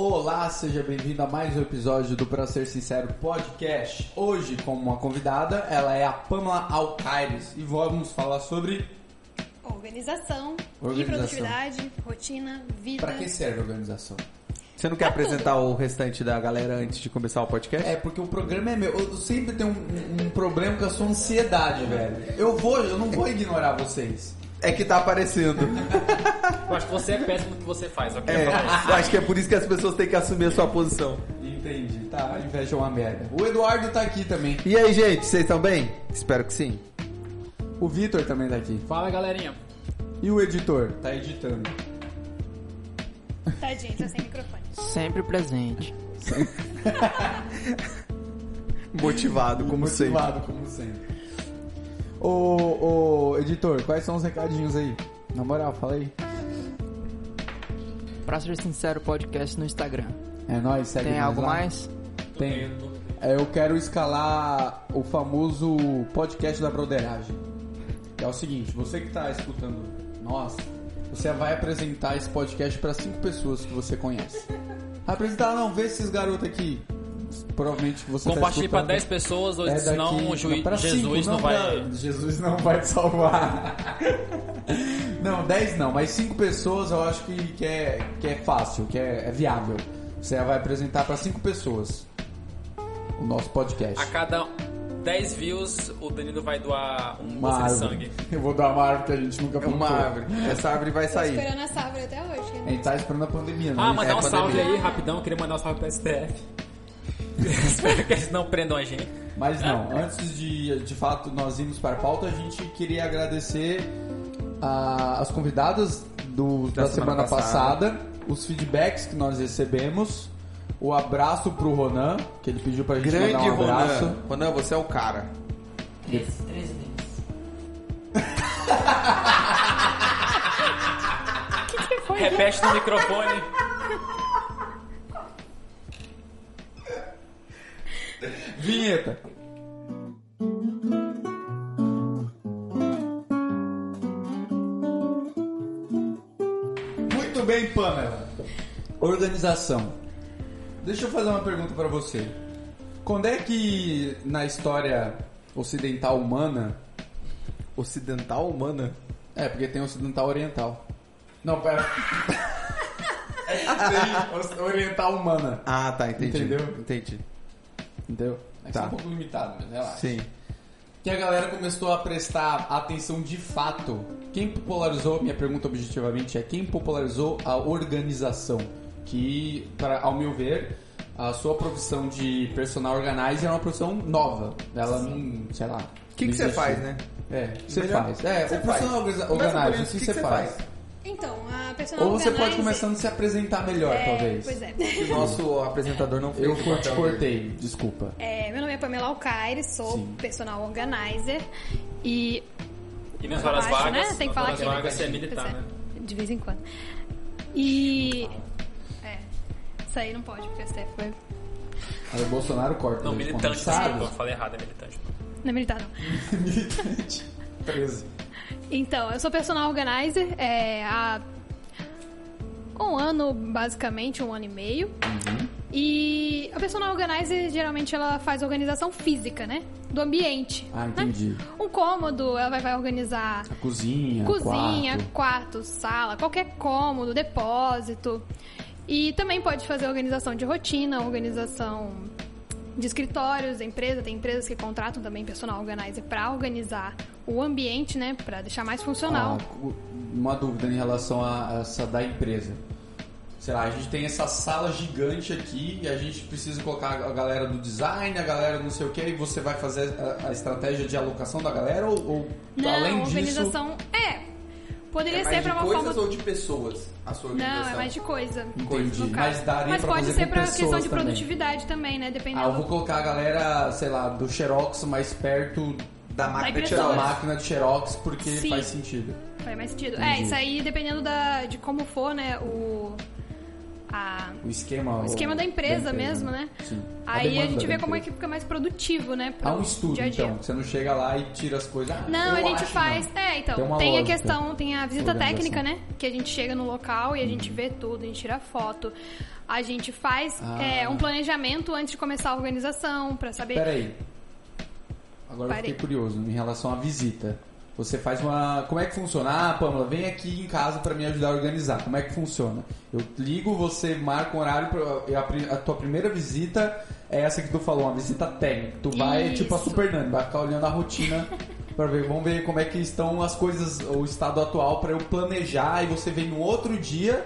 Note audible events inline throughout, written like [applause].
Olá, seja bem-vindo a mais um episódio do Pra Ser Sincero Podcast. Hoje, como uma convidada, ela é a Pamela Alcaires e vamos falar sobre Organização, Organização. e produtividade, rotina, vida. para que serve a organização. Você não quer apresentar o restante da galera antes de começar o podcast? É, porque o programa é meu. Eu sempre tenho um, um problema com a sua ansiedade, velho. Eu vou, eu não vou ignorar vocês. É que tá aparecendo. Eu acho que você é péssimo no que você faz, ok? É, eu acho que é por isso que as pessoas têm que assumir a sua posição. Entendi, tá? A inveja é uma merda. O Eduardo tá aqui também. E aí, gente, vocês estão bem? Espero que sim. O Vitor também tá aqui. Fala, galerinha. E o editor? Tá editando. Tadinho, tá sem microfone. Sempre presente. [laughs] Motivado, como sempre. Motivado, como sempre. Ô, ô, editor, quais são os recadinhos aí? Na moral, fala aí. Pra ser sincero, podcast no Instagram. É nóis, segue Tem algo lá. mais? Tem. É, eu quero escalar o famoso podcast da broderagem. Que é o seguinte, você que tá escutando nós, você vai apresentar esse podcast para cinco pessoas que você conhece. Apresentar, não, vê esses garotos aqui. Provavelmente você Compartilhe tá pra escutando. 10 pessoas, ou É senão o juiz, pra Jesus cinco, não, vai. pra- Jesus não vai te salvar. [laughs] não, 10 não, mas 5 pessoas eu acho que, que, é, que é fácil, que é, é viável. Você vai apresentar para 5 pessoas o nosso podcast. A cada 10 views, o Danilo vai doar um Uma bolsa de árvore. sangue. [laughs] Eu vou dar uma árvore que a gente nunca É uma plantou. árvore. Essa árvore vai Tô sair. esperando essa árvore até hoje. A gente tá esperando a pandemia, não Ah, é? mandar É, um salve pandemia. aí, rapidão. Queria mandar um salve pro STF. [laughs] Espero que eles não prendam a gente. Mas não, antes de de fato nós irmos para a pauta, a gente queria agradecer a- as convidadas do- da, Da semana, semana passada. passada. os feedbacks que nós recebemos, o abraço pro Ronan, que ele pediu pra gente Grande mandar um abraço. Ronan. Ronan, você é o cara. Três, três vezes. [laughs] Repete no microfone. Vinheta. Muito bem, Pamela. Organização. Deixa eu fazer uma pergunta pra você. Quando é que na história ocidental humana, Ocidental humana. é porque tem ocidental oriental. Não, pera. [laughs] tem oriental humana, Ah, tá, entendi. Entendeu? Entendi. entendeu? É Tá. um pouco limitado, mas relaxa. Sim. que a galera começou a prestar atenção de fato. Quem popularizou, minha pergunta objetivamente é quem popularizou a organização? Que, para, ao meu ver, a sua profissão de personal organizer é uma profissão nova. Ela não, sei lá. O que, que você faz, né? É, o que você faz. É, o por organizer, o que, você faz? Então, a personal Ou você pode organizer- começando a se apresentar melhor, É, talvez. Pois é. O nosso apresentador não fez Eu te dele. cortei, desculpa. É, meu nome é Pamela Alcaire, sou Sim. personal organizer e E nas horas Abaixo, vagas, né? Tem que nas falar horas aqui, né? vagas você é militar, Pois né? De vez em quando. E. É. Isso aí não pode, porque STF foi. Aí o Bolsonaro corta. Não, militante, desculpa, falei errado, é militante. Não é militar, não. [laughs] Militante. 13. Então, eu sou personal organizer é, há um ano, basicamente, um ano e meio. E a personal organizer, geralmente, ela faz organização física, né? Do ambiente. Ah, né? entendi. Um cômodo, ela vai, vai organizar A cozinha, cozinha, quarto. quarto, sala, qualquer cômodo, depósito. E também pode fazer organização de rotina, organização de escritórios, da empresa. Tem empresas que contratam também personal organizer para organizar o ambiente, né? Para deixar mais funcional. Ah, uma dúvida em relação a essa da empresa. Sei lá, a gente tem essa sala gigante aqui e a gente precisa colocar a galera do design, a galera não sei o que, e você vai fazer a, a estratégia de alocação da galera ou, ou Não, além disso. organização. É. Poderia É ser para de uma coisas forma. ou de pessoas a sua organização? Não, é mais de coisa. Entendi. Mas daria Mas pode ser para questão de produtividade também, né? Ah, eu Dependendo. vou colocar a galera, sei lá, do Xerox mais perto Da máquina de Xerox. máquina de Xerox porque Sim. faz sentido. Faz mais sentido. Entendi. É, isso aí dependendo da, de como for, né, o, a, O esquema, o esquema da empresa mesmo, né? Sim. Aí a, demanda gente da vê como é empresa. que fica mais produtivo, né? pro Há um estudo, dia a dia. então. Você não chega lá e tira as coisas. Ah, Não, eu a gente acho, faz. não. É, então, Tem tem, a questão, tem a visita técnica, né? Que a gente chega no local e a gente vê tudo, a gente tira foto. A gente faz Ah. é, um planejamento antes de começar a organização, pra saber. Peraí. Agora eu Parei. fiquei curioso em relação à visita. Você faz uma. Como é que funciona? Ah, Pamela, vem aqui em casa pra me ajudar a organizar. Como é que funciona? Eu ligo, você marca um horário. Pra... e a, tua primeira visita é essa que tu falou, uma visita técnica. Tu vai, Isso. tipo a Super Nani, vai ficar olhando a rotina pra ver. Vamos ver como é que estão as coisas, o estado atual pra eu planejar. E você vem no outro dia.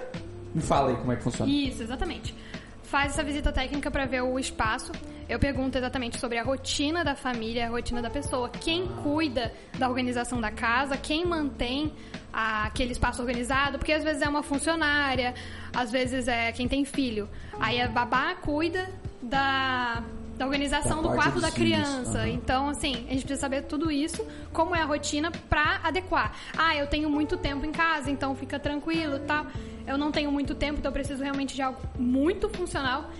Me fala aí como é que funciona. Isso, exatamente. Faz essa visita técnica para ver o espaço. Eu pergunto exatamente sobre a rotina da família, a rotina da pessoa. Quem cuida da organização da casa, quem mantém a- aquele espaço organizado, porque às vezes é uma funcionária, às vezes é quem tem filho. Aí a babá cuida da, da organização Da do quarto da criança. aham. Então, assim, a gente precisa saber tudo isso, como é a rotina pra adequar. Ah, eu tenho muito tempo em casa, então fica tranquilo, tal. Eu não tenho muito tempo, então eu preciso realmente de algo muito funcional.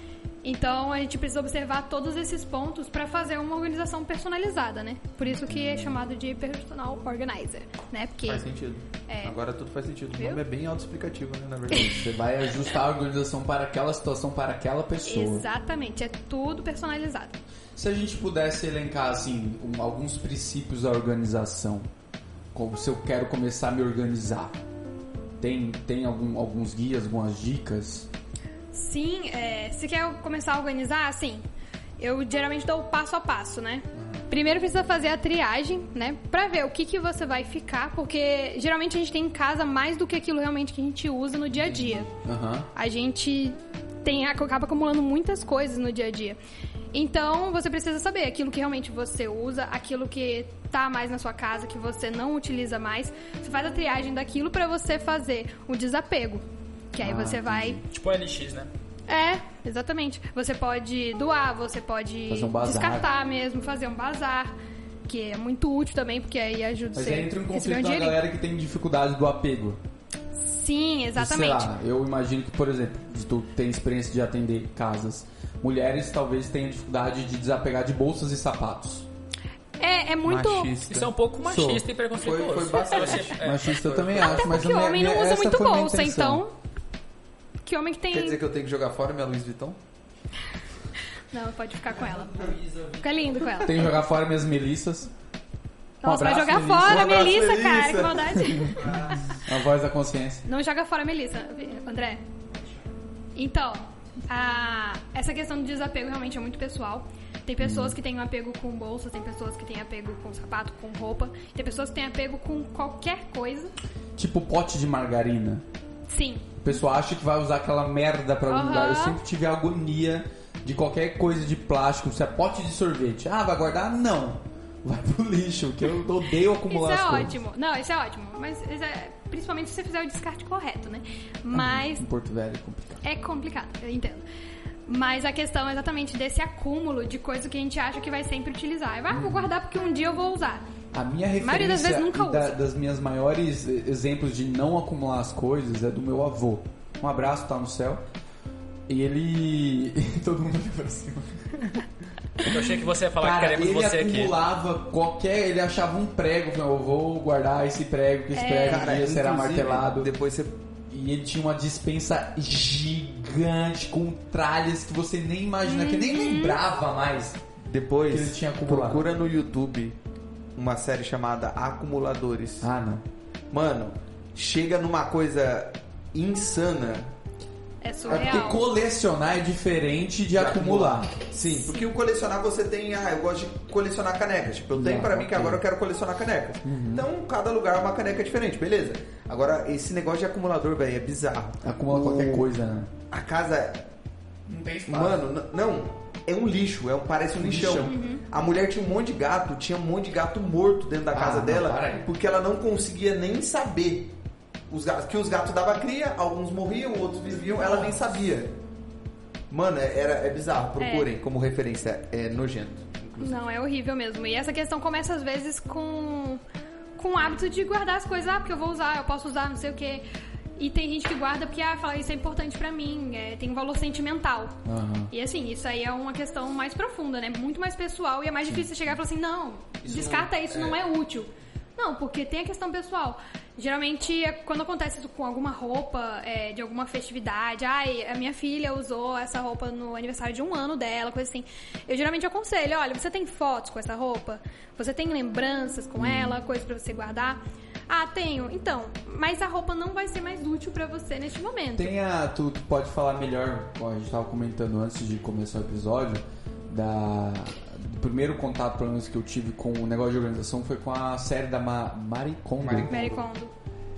Então, a gente precisa observar todos esses pontos pra fazer uma organização personalizada, né? Por isso que é chamado de personal organizer, né? Porque Faz sentido. É. Agora tudo faz sentido. O Viu? nome é bem autoexplicativo, né, na verdade. [laughs] Você vai ajustar a organização para aquela situação, para aquela pessoa. exatamente, é tudo personalizado. Se a gente pudesse elencar assim um- alguns princípios da organização, como se eu quero começar a me organizar, tem tem algum- alguns guias, algumas dicas? Sim, é, se quer começar a organizar, assim, eu geralmente dou o passo a passo, né? Primeiro precisa fazer a triagem, né? Pra ver o que, que você vai ficar, porque geralmente a gente tem em casa mais do que aquilo realmente que a gente usa no dia a dia. Aham. A gente tem, acaba acumulando muitas coisas no dia a dia. Então, você precisa saber aquilo que realmente você usa, aquilo que tá mais na sua casa, que você não utiliza mais. Você faz a triagem daquilo pra você fazer o desapego. Que aí Ah, você vai Tipo LX, né? é, exatamente. Você pode doar, você pode Fazer um bazar. descartar mesmo, fazer um bazar, que é muito útil também, porque aí ajuda Mas você aí entra a receber conflito na dinheirinho. galera que tem dificuldade do apego. Sim, exatamente. Sei lá, eu imagino que, por exemplo, se tu tem experiência de atender casas, mulheres talvez tenham dificuldade de desapegar de bolsas e sapatos. É, é muito. Machista. Isso é um pouco machista Sou. e preconceituoso. Foi- foi bastante. É. Machista eu também Até acho, mas porque a minha- homem não usa muito bolsa, então. Que homem que tem. Quer dizer que eu tenho que jogar fora minha Louis Vuitton? Não, pode ficar com ela. Fica lindo com ela. Tem que jogar fora minhas melissas. Um Nossa, vai abraço, jogar Melissa. fora Um abraço, Melissa, Melissa. cara, que maldade. A voz da consciência. Não joga fora a Melissa, André. Então, a- essa questão do desapego realmente é muito pessoal. Tem pessoas que têm um apego com bolsa, tem pessoas que têm apego com sapato, com roupa, tem pessoas que têm apego com qualquer coisa. Tipo pote de margarina. Sim, O pessoal acha que vai usar aquela merda pra algum Aham. lugar. Eu sempre tive agonia de qualquer coisa de plástico. Se é pote de sorvete. Ah, vai guardar? Não. Vai pro lixo, que eu odeio acumular isso é as coisas. ótimo. Não, isso é ótimo. Mas é- principalmente se você fizer o descarte correto, né? Mas Em Porto Velho é complicado. é complicado, eu entendo. Mas a questão é exatamente desse acúmulo de coisa que a gente acha que vai sempre utilizar. Ah, vou guardar porque um dia eu vou usar. A minha maioria das referência vezes nunca da- das minhas maiores exemplos de não acumular as coisas é do meu avô. Um abraço, tá no céu. E ele. [laughs] Todo mundo olha pra cima. Eu achei que você ia falar Cara, que queremos ele você aqui. acumulava qualquer. Ele achava um prego. falou, Eu vou guardar esse prego, que esse prego um dia será martelado. Depois você. E ele tinha uma dispensa gigante com tralhas que você nem imagina, que Uhum. nem lembrava mais. Depois Que ele tinha acumulado. procura no YouTube uma série chamada Acumuladores. Ah, não. Mano, chega numa coisa insana É É surreal. porque colecionar é diferente de acumular. Sim, porque o colecionar você tem, ah, eu gosto de colecionar canecas. Tipo, eu tenho Não, pra mim que agora eu quero colecionar canecas. Então, cada lugar é uma caneca diferente, beleza. Agora, esse negócio de acumulador, velho, é bizarro. Acumula O- qualquer coisa, né? A casa, Não tem espaço. mano, não, é um lixo, é um, parece um lixão. lixão. A mulher tinha um monte de gato, tinha um monte de gato morto dentro da Ah, casa dela, porque ela não conseguia nem saber. Os gatos, que os gatos davam cria, alguns morriam, outros viviam, ela nem sabia. Mano, é, era, é bizarro, procurem como referência, é nojento. inclusive. Não, é horrível mesmo. E essa questão começa às vezes com, com o hábito de guardar as coisas. Ah, porque eu vou usar, eu posso usar, não sei o quê. E tem gente que guarda porque, ah, fala, isso é importante pra mim, é, tem um valor sentimental. Aham. E assim, isso aí é uma questão mais profunda, né? Muito mais pessoal e é mais difícil você chegar e falar assim, não, Isso descarta não- isso, é. não é útil. Não, porque tem a questão pessoal. Geralmente, é quando acontece isso com alguma roupa é, de alguma festividade, ai, a minha filha usou essa roupa no aniversário de um ano dela, coisa assim. Eu geralmente aconselho, olha, você tem fotos com essa roupa? Você tem lembranças com ela, coisa pra você guardar? Ah, tenho. Então, mas a roupa não vai ser mais útil pra você neste momento. Tem a. Tu, tu pode falar melhor, a gente tava comentando antes de começar o episódio, da. Primeiro contato, pelo menos, que eu tive com o negócio de organização foi com a série da Ma Mary Kondo.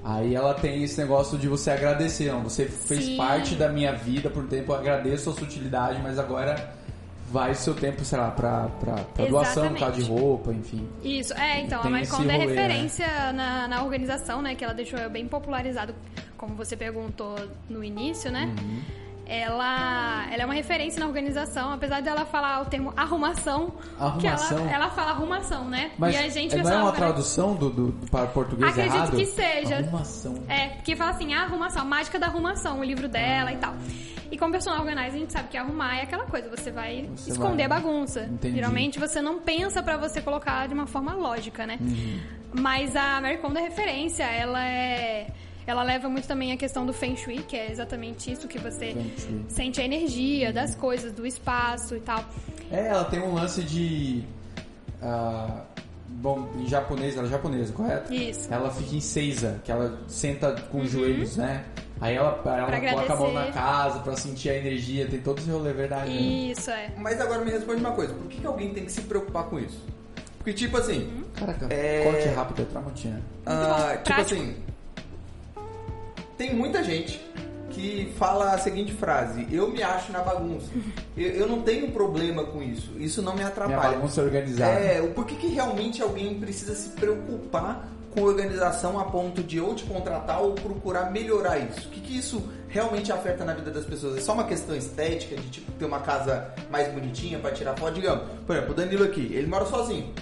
Aí ela tem esse negócio de você agradecer, não. Você fez Sim. parte da minha vida por um tempo, eu agradeço a sua utilidade, mas agora vai o seu tempo, sei lá, pra, pra, pra doação, caso de roupa, enfim. Isso, é, então, Tem a Kondo é né? referência na, na organização, né? Que ela deixou bem popularizado, como você perguntou no início, né? Uhum. Ela, ela é uma referência na organização, apesar dela falar o termo arrumação, que Arrumação? ela, ela fala arrumação, né? Mas e a gente é- não é uma né? tradução do, do, do- para português Acredito errado? que seja. Arrumação. É, porque fala assim, a arrumação, a mágica da arrumação, o livro dela e tal. E como personal organizer, a gente sabe que arrumar é aquela coisa, você vai Você esconder vai- a bagunça. Entendi. Geralmente você não pensa pra você colocar de uma forma lógica, né? Uhum. Mas a Mary Kondo é referência, ela é... Ela leva muito também a questão do Feng Shui, que é exatamente isso que você sente a energia das coisas, do espaço e tal. É, ela tem um lance de. ah, bom, em japonês, ela é japonesa, correto? Isso. Ela fica em seiza, que ela senta com os joelhos, né? Aí ela, ela Pra coloca a mão na casa pra sentir a energia, tem todo esse rolê, é verdade. né? Isso, é. Mas agora me responde uma coisa, por que, que alguém tem que se preocupar com isso? Porque, tipo assim, Caraca, É- corte rápido é tramontina. ah, tipo prático. assim, tem muita gente que fala a seguinte frase, eu me acho na bagunça. Eu, eu não tenho problema com isso, isso não me Minha atrapalha. bagunça é organizada. É, o por que, que realmente alguém precisa se preocupar com organização a ponto de ou te contratar ou procurar melhorar isso? O que, que isso realmente afeta na vida das pessoas? É só uma questão estética, de tipo ter uma casa mais bonitinha para tirar foto? Digamos, por exemplo, o Danilo aqui, ele mora sozinho.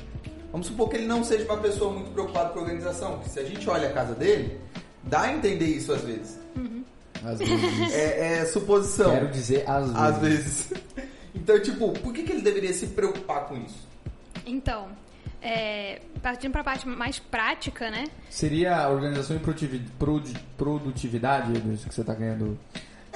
Vamos supor que ele não seja uma pessoa muito preocupada com organização, que se a gente olha a casa dele, dá a entender isso às vezes. Às vezes. É, é suposição. Quero dizer às vezes. Às vezes. [laughs] Então, tipo, por que, que ele deveria se preocupar com isso? Então, é, partindo pra parte mais prática, né? Seria a organização e produtivi- produ- produtividade, Edu, isso que você tá querendo.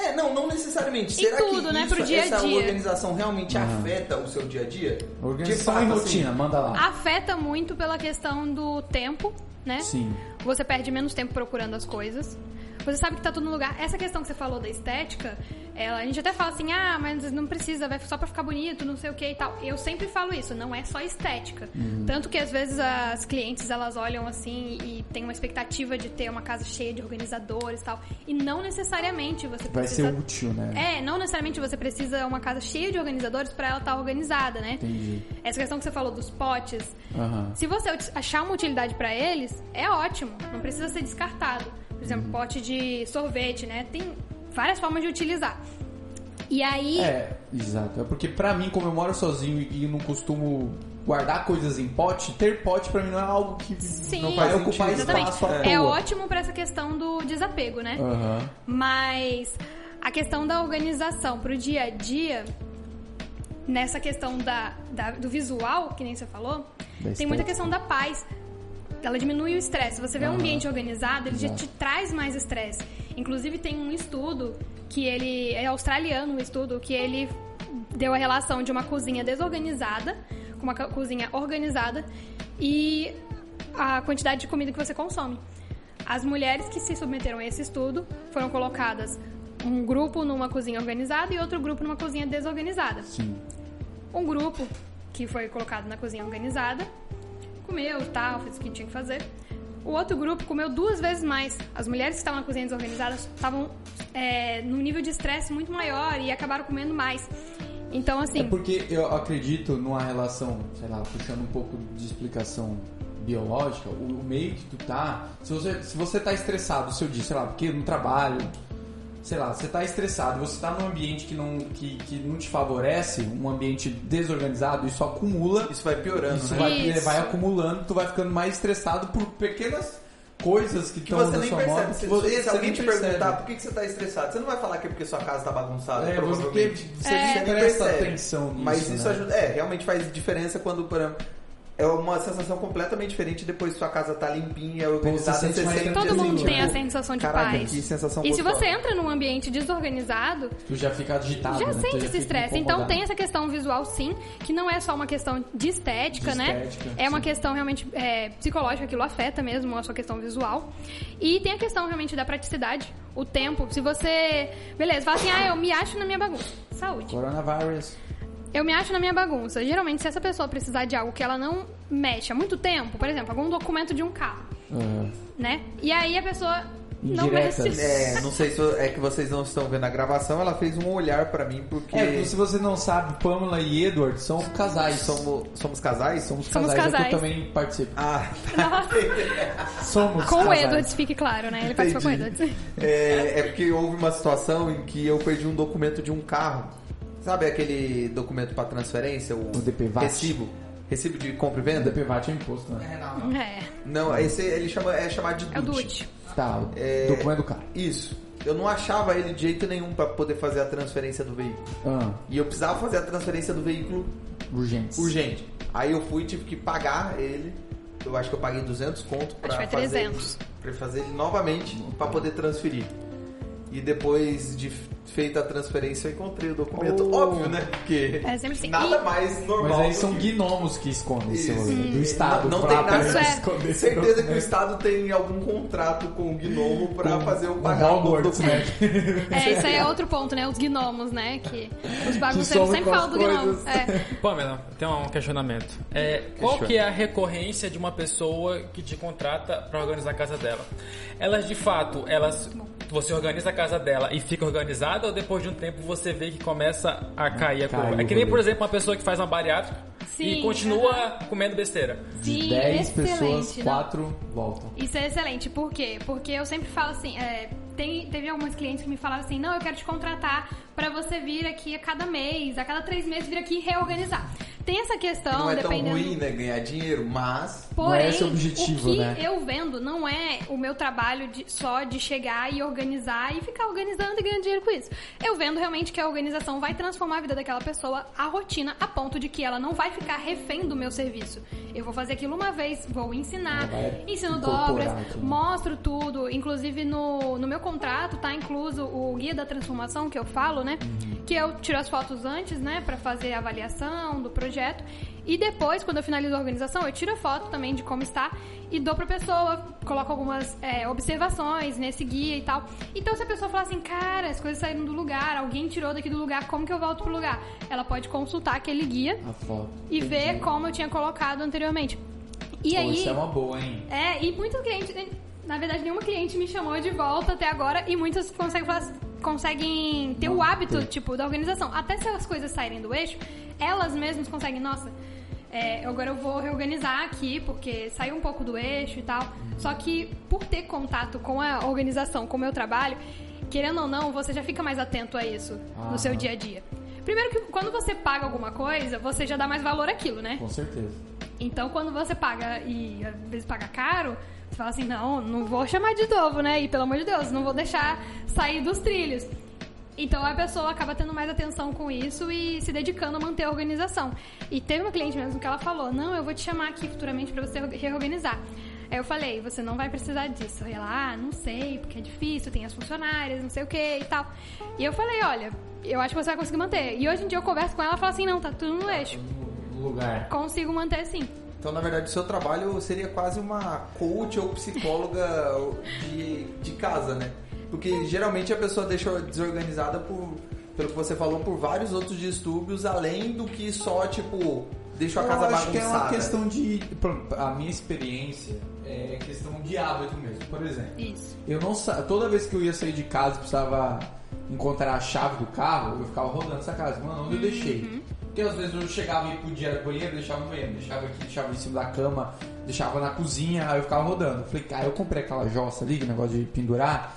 É, não, não necessariamente. E Será tudo, que né, isso, pro dia a essa dia. organização realmente Aham. afeta o seu dia a dia? Organização De e fato, rotina, assim, manda lá. Afeta muito pela questão do tempo, né? Sim. Você perde menos tempo procurando as coisas. Você sabe que tá tudo no lugar. Essa questão que você falou da estética, ela, a gente até fala assim, ah, mas não precisa, vai só pra ficar bonito, não sei o que e tal. Eu sempre falo isso, não é só estética. Uhum. Tanto que às vezes as clientes elas olham assim e tem uma expectativa de ter uma casa cheia de organizadores e tal. E não necessariamente você Vai precisa. ser útil, né? É, não necessariamente você precisa uma casa cheia de organizadores pra ela estar organizada, né? Entendi. Essa questão que você falou dos potes, Aham. se você achar uma utilidade pra eles, é ótimo, não precisa ser descartado. Por Uhum. exemplo, pote de sorvete, né? Tem várias formas de utilizar. E aí, É, exato. É porque pra mim, como eu moro sozinho e não costumo guardar coisas em pote, ter pote pra mim não é algo que sim, não vai ocupar exatamente. espaço à É toa. ótimo pra essa questão do desapego, né? Aham. Mas a questão da organização pro dia a dia, nessa questão da, da- do visual, que nem você falou, Da tem muita questão da paz. Ela diminui o estresse. Se você vê um ambiente organizado, ele já te traz mais estresse. Inclusive tem um estudo que ele é australiano, um estudo que ele deu a relação de uma cozinha desorganizada com uma co- cozinha organizada e a quantidade de comida que você consome. As mulheres que se submeteram a esse estudo foram colocadas um grupo numa cozinha organizada e outro grupo numa cozinha desorganizada. Sim. Um grupo que foi colocado na cozinha organizada comeu tal, fez o que tinha que fazer. O outro grupo comeu duas vezes mais. As mulheres que estavam na cozinha desorganizada estavam é, num nível de estresse muito maior e acabaram comendo mais. Então, assim, É porque eu acredito numa relação, sei lá, puxando um pouco de explicação biológica, o, o meio que tu tá. Se você, se você tá estressado o seu dia, sei lá, porque no trabalho, sei lá, você tá estressado, você tá num ambiente que não, que, que não te favorece, um ambiente desorganizado, isso acumula. Isso vai piorando, Isso né? vai, Isso. vai acumulando, tu vai ficando mais estressado por pequenas coisas que Que estão você na nem sua percebe. moto Se, você, se você alguém te percebe. perguntar por que, que você tá estressado, você não vai falar que é porque sua casa tá bagunçada, É, você, provavelmente. você É. nem Você nem presta percebe. atenção nisso, Mas isso né? ajuda. É, realmente faz diferença quando, por exemplo, é uma sensação completamente diferente depois que sua casa tá limpinha, é organizada, sente mais sente Todo assim, mundo tipo, tem a sensação de Caraca, paz. que sensação E se gostosa. você entra num ambiente desorganizado, Tu já fica agitado, já né? Sente esse estresse. Então tem essa questão visual sim, que não é só uma questão de estética, De né? estética, é uma questão realmente é, psicológica, aquilo afeta mesmo a sua questão visual. E tem a questão realmente da praticidade, o tempo. Se você, beleza, fala assim, ah, eu me acho na minha bagunça. Saúde. Coronavírus. Eu me acho na minha bagunça. Geralmente, se essa pessoa precisar de algo que ela não mexe há muito tempo, por exemplo, algum documento de um carro, Aham. né? E aí a pessoa não mexe. É, não sei se é que vocês não estão vendo a gravação, ela fez um olhar pra mim porque É, se você não sabe, Pamela e Edward são casais. somos, somos casais? Somos Somos casais, é que eu casais. também participo. Ah, [laughs] Somos Com o casais. Edward, fique claro, né? Ele participou com o Entendi. Edward. É, é porque houve uma situação em que eu perdi um documento de um carro. Sabe aquele documento para transferência? O, O DPVAT? Recibo. Recibo de compra e O venda? DPVAT é imposto, né? É, Não, esse ele chama, é chamado de é o DUT. DUT. Tá, o É, documento do carro. Isso. Eu não achava ele de jeito nenhum para poder fazer a transferência do veículo. Ah, E eu precisava fazer a transferência do veículo urgentes. urgente. Aí eu fui e tive que pagar ele. Eu acho que eu paguei 200 conto para fazer, 300. pra fazer ele novamente para poder transferir. E depois de feita a transferência eu encontrei o documento. Oh. Óbvio, né? Porque É assim. nada mais normal. Mas aí do são que- gnomos que escondem Isso. rolê, do Estado. Não, não pra tem nada. pra é. esconder Certeza que o. Estado tem algum contrato com o Gnomo para Com- fazer o com pagar o Hogwarts, documento. né? É, isso aí é outro ponto, né? Os gnomos, né? Que os bagunceiros sempre falam do gnomo. É. Pamela, tem um questionamento. É, qual que é a recorrência de uma pessoa que te contrata para organizar a casa dela? Elas de fato, elas você organiza a casa dela e fica organizada ou depois de um tempo você vê que começa a cair a curva? É que nem, por exemplo, uma pessoa que faz uma bariátrica Sim, e continua comendo besteira. De Sim, 10 excelente, pessoas, não. 4 voltam. Isso é excelente. Por quê? Porque eu sempre falo assim, é, tem, teve alguns clientes que me falavam assim, não, eu quero te contratar pra você vir aqui a cada mês, a cada três meses vir aqui e reorganizar. Tem essa questão, Não é tão dependendo... ruim, né? Ganhar dinheiro, mas. Não Porém, é esse o objetivo, o que né? eu vendo não é o meu trabalho de- só de chegar e organizar e ficar organizando e ganhando dinheiro com isso. Eu vendo realmente que a organização vai transformar a vida daquela pessoa, a rotina, a ponto de que ela não vai ficar refém do meu serviço. Eu vou fazer aquilo uma vez, vou ensinar, ensino dobras, mostro tudo. Inclusive no, no meu contrato tá incluso o guia da transformação que eu falo, né? Uhum. Que eu tiro as fotos antes, né? Pra fazer a avaliação do projeto. E depois, quando eu finalizo a organização, eu tiro a foto também de como está e dou pra pessoa, coloco algumas é, observações nesse guia e tal. Então, se a pessoa falar assim, cara, as coisas saíram do lugar, alguém tirou daqui do lugar, como que eu volto pro lugar? Ela pode consultar aquele guia A foto. e ver como eu tinha colocado anteriormente. E Pô, aí. Isso é uma boa, hein? É, e muitos clientes, na verdade, nenhuma cliente me chamou de volta até agora e muitos conseguem, falar- conseguem ter o hábito, tipo, da organização. Até se as coisas saírem do eixo, elas mesmas conseguem, nossa, é, agora eu vou reorganizar aqui porque saiu um pouco do eixo e tal. Só que por ter contato com a organização, com o meu trabalho, querendo ou não, você já fica mais atento a isso no seu Aham. dia a dia. Primeiro que quando você paga alguma coisa, você já dá mais valor àquilo, né? Com certeza. Então, quando você paga e às vezes paga caro, você fala assim: não, não vou chamar de novo, né? E pelo amor de Deus, não vou deixar sair dos trilhos. Então a pessoa acaba tendo mais atenção com isso e se dedicando a manter a organização. E teve uma cliente mesmo que ela falou: Não, eu vou te chamar aqui futuramente para você reorganizar. Aí eu falei: Você não vai precisar disso. Aí ela: Ah, não sei, porque é difícil, tem as funcionárias, não sei o que e tal. E eu falei: Olha, eu acho que você vai conseguir manter. E hoje em dia eu converso com ela e falo assim: Não, tá tudo no eixo. No lugar. Consigo manter sim. Então, na verdade, o seu trabalho seria quase uma coach ou psicóloga de, de casa, né? Porque geralmente a pessoa deixa desorganizada por, pelo que você falou, por vários outros distúrbios, além do que só, tipo, deixa a Eu casa acho que é uma bagunçada. questão de. A minha experiência é questão de hábito mesmo. Por exemplo, Isso. eu não sa... toda vez que eu ia sair de casa e precisava encontrar a chave do carro, eu ficava rodando essa casa. Mano, onde eu deixei? Porque às vezes eu chegava e podia ir banheiro, deixava no banheiro, deixava aqui, deixava em cima da cama, deixava na cozinha, aí eu ficava rodando. Falei, cara, eu comprei aquela jossa ali, que negócio de pendurar.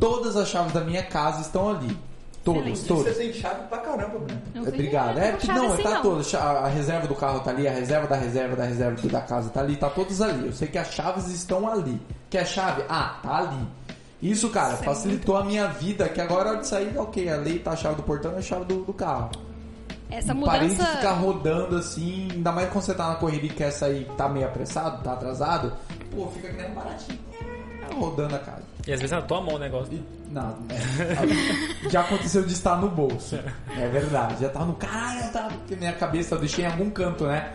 Todas as chaves da minha casa estão ali. Todas, Excelente. todas. Você tem chave pra caramba, Bruno. Não É, Obrigado. É, porque não, assim, tá não. toda. A a reserva do carro tá ali, a reserva da reserva da reserva da casa tá ali, tá todas ali. Eu sei que as chaves estão ali. Quer a chave? Ah, tá ali. Isso, cara, Isso é facilitou a minha vida, que agora é hora de sair, ok, ali tá a chave do portão e a chave do, do carro. Essa Parei de mudança. ficar rodando assim, ainda mais quando você tá na correria e quer sair, tá meio apressado, tá atrasado, pô, fica que nem um baratinho, é, rodando a casa. E às vezes na tua mão o negócio. E, não, é, [laughs] já aconteceu de estar no bolso. [laughs] É verdade. Já tava no caralho, tava, porque minha cabeça eu deixei em algum canto, né?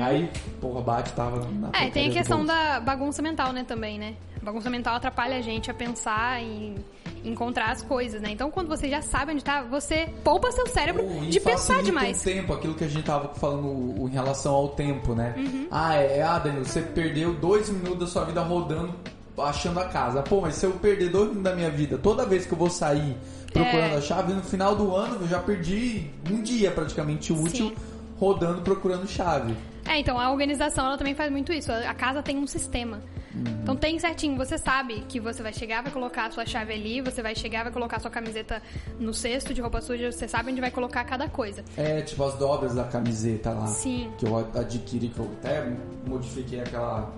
Aí, porra, bate, tava na É, e tem a questão da bagunça mental, né, também, né? A bagunça mental atrapalha a gente a pensar em encontrar as coisas, né? Então, quando você já sabe onde tá, você poupa seu cérebro e de pensar demais. o tempo, aquilo que a gente tava falando em relação ao tempo, né? Uhum. Ah, é, ah, Danilo, você perdeu dois minutos da sua vida rodando, achando a casa. Pô, mas se eu perder dois minutos da minha vida, toda vez que eu vou sair procurando É. a chave, no final do ano eu já perdi um dia praticamente útil Sim. rodando procurando chave. É, então a organização ela também faz muito isso. A casa tem um sistema. Então tem certinho, você sabe que você vai chegar, vai colocar a sua chave ali, você vai chegar, vai colocar a sua camiseta no cesto de roupa suja, você sabe onde vai colocar cada coisa. É, tipo as dobras da camiseta lá. Sim. Que eu adquiri, que eu até modifiquei aquela,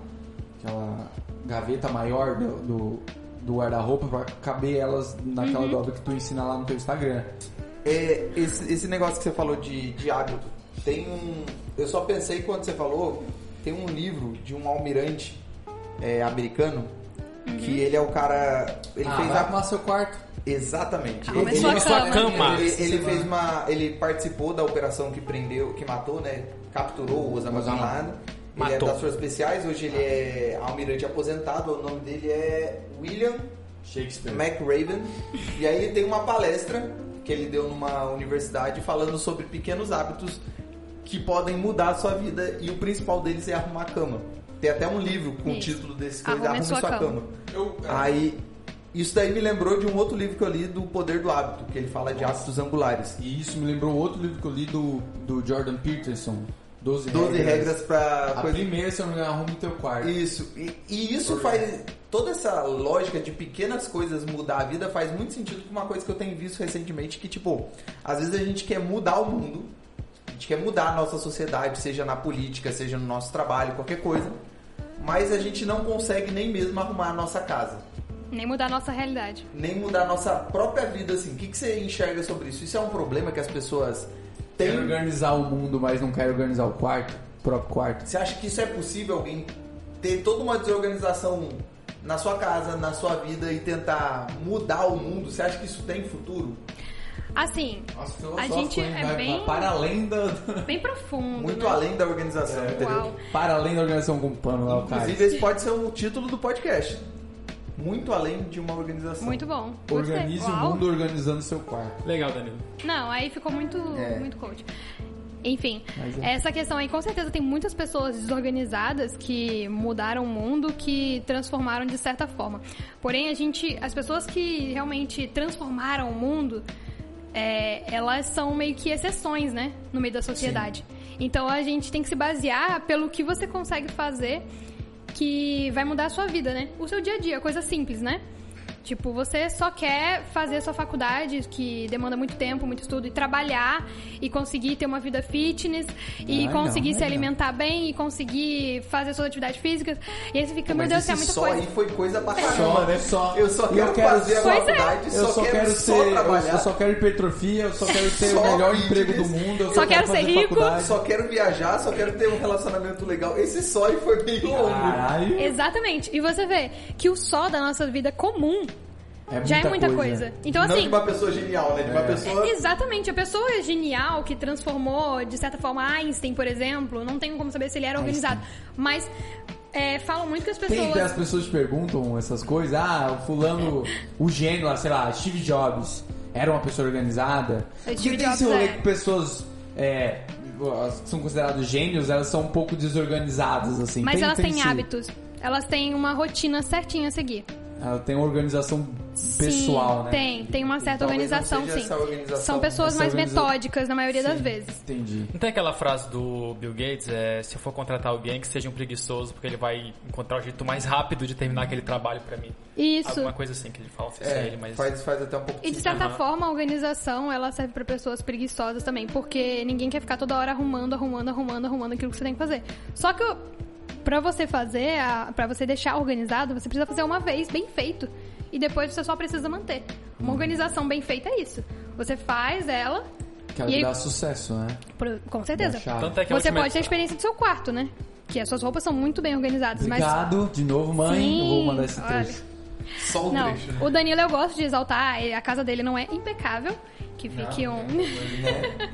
aquela gaveta maior do, do, do guarda-roupa pra caber elas naquela Uhum. dobra que tu ensina lá no teu Instagram. É, esse, esse negócio que você falou de, de hábito, tem um. Eu só pensei quando você falou, tem um livro de um almirante é, americano que ele é o cara. Ele ah, fez vai a. arrumar seu quarto. Exatamente. Arrume Ele- sua ele- cama. cama. Ele, ele fez uma. Ele participou da operação que prendeu, que matou, né? Capturou o Osama Bin. Laden. Ele é Matou. das forças especiais, hoje ele é almirante aposentado, o nome dele é William Shakespeare. McRaven. E aí ele tem uma palestra que ele deu numa universidade falando sobre pequenos hábitos que podem mudar a sua vida e o principal deles é arrumar a cama. Tem até um livro com o título desse coisa, Arrume Arrume sua Sua, cama. cama. Eu, Aí, isso daí me lembrou de um outro livro que eu li do Poder do Hábito, que ele fala de hábitos angulares. E isso me lembrou outro livro que eu li do, do Jordan Peterson. 12, 12 regras pra A coisa. primeira, se eu não me engano, arrume teu quarto. Isso. E, e isso faz. Toda essa lógica de pequenas coisas mudar a vida faz muito sentido com uma coisa que eu tenho visto recentemente, que, tipo, às vezes a gente quer mudar o mundo, a gente quer mudar a nossa sociedade, seja na política, seja no nosso trabalho, qualquer coisa, mas a gente não consegue nem mesmo arrumar a nossa casa. Nem mudar a nossa realidade. Nem mudar a nossa própria vida, assim. O que, que você enxerga sobre isso? Isso é um problema que as pessoas Quer têm? organizar o mundo, mas não quer organizar o quarto, o próprio quarto. Você acha que isso é possível alguém ter toda uma desorganização na sua casa, na sua vida e tentar mudar o mundo? Você acha que isso tem futuro? Assim, Nossa, a filosófico, gente é Vai bem, para além da... bem profundo. Muito né? além da organização, entendeu? Uau. Para além da organização com pano lá, cara. Inclusive, esse pode ser o título do podcast. Muito além de uma organização. Muito bom. Gostei. Organize o Uau. mundo organizando seu quarto. Legal, Danilo. Não, aí ficou muito, É. muito coach. Enfim, é. essa questão aí, com certeza tem muitas pessoas desorganizadas que mudaram o mundo, que transformaram de certa forma. Porém, a gente, as pessoas que realmente transformaram o mundo, é, elas são meio que exceções, né, no meio da sociedade. Então a gente tem que se basear pelo que você consegue fazer que vai mudar a sua vida, né? O seu dia a dia, coisa simples, né? Tipo, você só quer fazer a sua faculdade, que demanda muito tempo, muito estudo, e trabalhar e conseguir ter uma vida fitness e Legal, conseguir se legal. alimentar bem e conseguir fazer suas atividades físicas. E aí você fica, meu Deus, esse é muita só coisa. aí foi coisa pra Só, caramba, né? só- Eu só quero, eu quero fazer a é. faculdade, Eu só, quero, ser, só trabalhar. eu só quero hipertrofia, eu só quero ter Só o melhor fitness. emprego do mundo, eu Só quero ser rico. faculdade. Só quero viajar, só quero ter um relacionamento legal. Esse só aí foi meio longo. Caralho. Exatamente. E você vê que o só da nossa vida comum É já é muita coisa. Então, Não assim. de uma pessoa genial, né? De uma É. pessoa... Exatamente, a pessoa genial que transformou, de certa forma, Einstein, por exemplo, não tenho como saber se ele era organizado, mas é, falam muito que as pessoas. tem as pessoas perguntam essas coisas, ah, o fulano, o gênio lá, sei lá, Steve Jobs, era uma pessoa organizada? Steve Porque tem esse rolê é. que pessoas é, são considerados gênios, elas são um pouco desorganizadas, assim. Mas Tem- elas tem têm esse- hábitos. Elas têm uma rotina certinha a seguir. Ela tem uma organização pessoal, sim, né? Tem, tem uma certa Talvez organização, sim. organização. São pessoas mais organiza- metódicas na maioria das vezes. Entendi. Não tem aquela frase do Bill Gates, é, se eu for contratar alguém que seja um preguiçoso, porque ele vai encontrar o jeito mais rápido de terminar aquele trabalho pra mim. Isso. Alguma coisa assim que ele fala, se é É, ele, mas... faz, faz até um pouco E de certa Aham. forma, a organização, ela serve pra pessoas preguiçosas também, porque ninguém quer ficar toda hora arrumando, arrumando, arrumando, arrumando aquilo que você tem que fazer. Só que o- pra você fazer, a- pra você deixar organizado, você precisa fazer uma vez bem feito. E depois você só precisa manter. Uma organização bem feita é isso. Você faz ela, Que ela E aí- dá sucesso, né? por- com certeza. Tanto é que a Você pode ter a experiência do seu quarto, né? Que as suas roupas são muito bem organizadas. Mas Obrigado, de novo, mãe. Sim, eu vou mandar esse olha. trecho. Só o Não, trecho, né? o Danilo eu gosto de exaltar, a casa dele não é impecável, que fique um.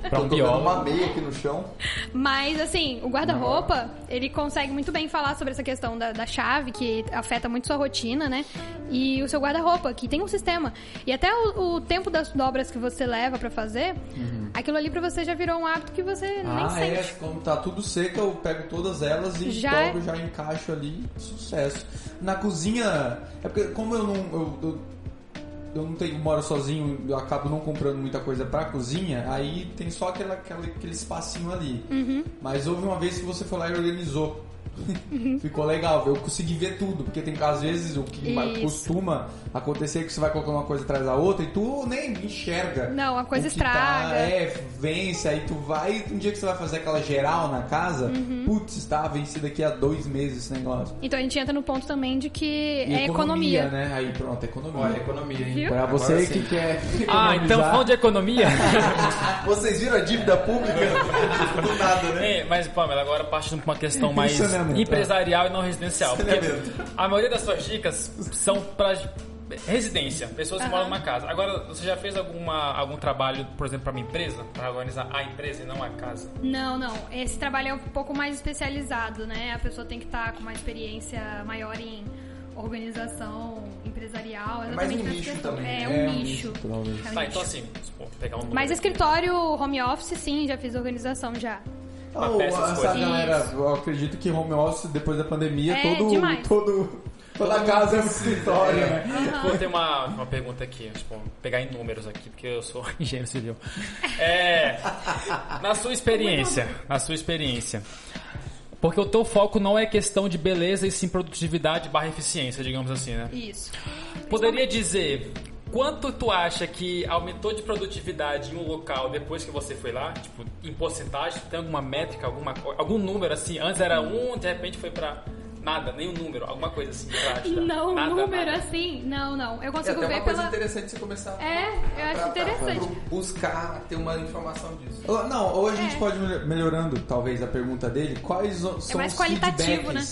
Pra um Eu tô vendo biólogo. uma meia aqui no chão. Mas, assim, o guarda-roupa, ele consegue muito bem falar sobre essa questão da, da chave, que afeta muito sua rotina, né? E o seu guarda-roupa, que tem um sistema. E até o, o tempo das dobras que você leva pra fazer, aquilo ali pra você já virou um hábito que você nem Uhum. Ah, é, sente. quando tá tudo seco, eu pego todas elas e Já dobro, já encaixo ali, sucesso. Na cozinha, é porque como eu não. Eu, eu, eu não tenho, moro sozinho, eu acabo não comprando muita coisa pra cozinha, aí tem só aquela, aquela- aquele espacinho ali. Uhum. Mas houve uma vez que você foi lá e organizou. [laughs] Ficou legal, eu consegui ver tudo, porque tem às vezes o que Isso. costuma acontecer é que você vai colocando uma coisa atrás da outra e tu nem enxerga. Não, a coisa o que tá- estraga. é, vence, aí tu vai, um dia que você vai fazer aquela geral na casa, Uhum. putz, tá vencido aqui há dois meses esse negócio. Então a gente entra no ponto também de que E é economia. né? Aí pronto, economia. Olha, economia, hein? Viu? Pra Agora você sim. que quer Ah, então falando de economia. [laughs] Vocês viram a dívida pública? [laughs] Do nada, né? É, mas, Pamela, agora partindo pra uma questão mais Saneamento, empresarial e não residencial. Saneamento. a maioria das suas dicas são pra residência, pessoas que Aham. moram numa casa. Agora, você já fez alguma, algum trabalho, por exemplo, pra uma empresa? Pra organizar a empresa e não a casa? Não, não. Esse trabalho é um pouco mais especializado, né? A pessoa tem que estar com uma experiência maior em organização empresarial. É mais um exatamente nessa nicho questão. também, É né? um É um nicho. nicho, talvez. É um Tá, nicho. então assim, vou pegar um. Mas escritório, home office, sim, já fiz organização já. Uma Oh, peça, essa coisas. galera, eu acredito que home office, depois da pandemia, É, todo, demais. todo, toda casa é um escritório, né? Vou ter uma, uma pergunta aqui, tipo, pegar em números aqui, porque eu sou [laughs] engenheiro civil. É, na sua experiência, na sua experiência, porque o teu foco não é questão de beleza e sim produtividade barra eficiência, digamos assim, né? Isso. Poderia dizer quanto tu acha que aumentou de produtividade em um local depois que você foi lá? Tipo, em porcentagem? Tem alguma métrica, alguma, algum número assim? Antes era um, de repente foi pra nada, nenhum número, alguma coisa assim pra. Não, nada, número nada. assim, não, não. Eu É consigo até ver uma coisa pela... interessante você começar É, eu acho interessante. buscar ter uma informação disso. Ou- Não, ou a gente É. pode melhor- melhorando, talvez, a pergunta dele. Quais o- são mais os qualitativo, né?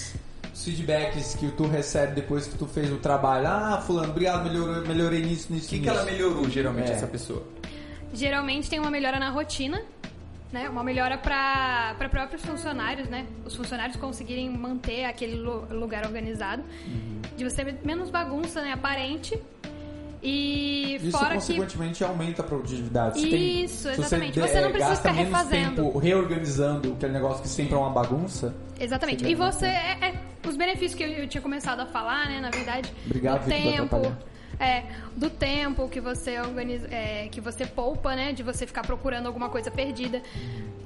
Feedbacks, os feedbacks que tu recebe depois que tu fez o trabalho? Ah, fulano, obrigado, melhorou, melhorei nisso, nisso, O que, que ela melhorou, geralmente, É. essa pessoa? Geralmente tem uma melhora na rotina, né? Uma melhora para próprios funcionários, né? Os funcionários conseguirem manter aquele lu- lugar organizado. Uhum. De você ter menos bagunça, né? Aparente. E Isso, fora que... consequentemente, aumenta a produtividade. Você tem- Isso, se exatamente. de- Você não precisa gasta ficar menos refazendo. tempo reorganizando aquele negócio que sempre é uma bagunça. Exatamente. Você E você... É, é- os benefícios que eu, eu tinha começado a falar, né? Na verdade, Obrigado, do tempo... É, do tempo que você organiza, é, que você poupa, né? De você ficar procurando alguma coisa perdida.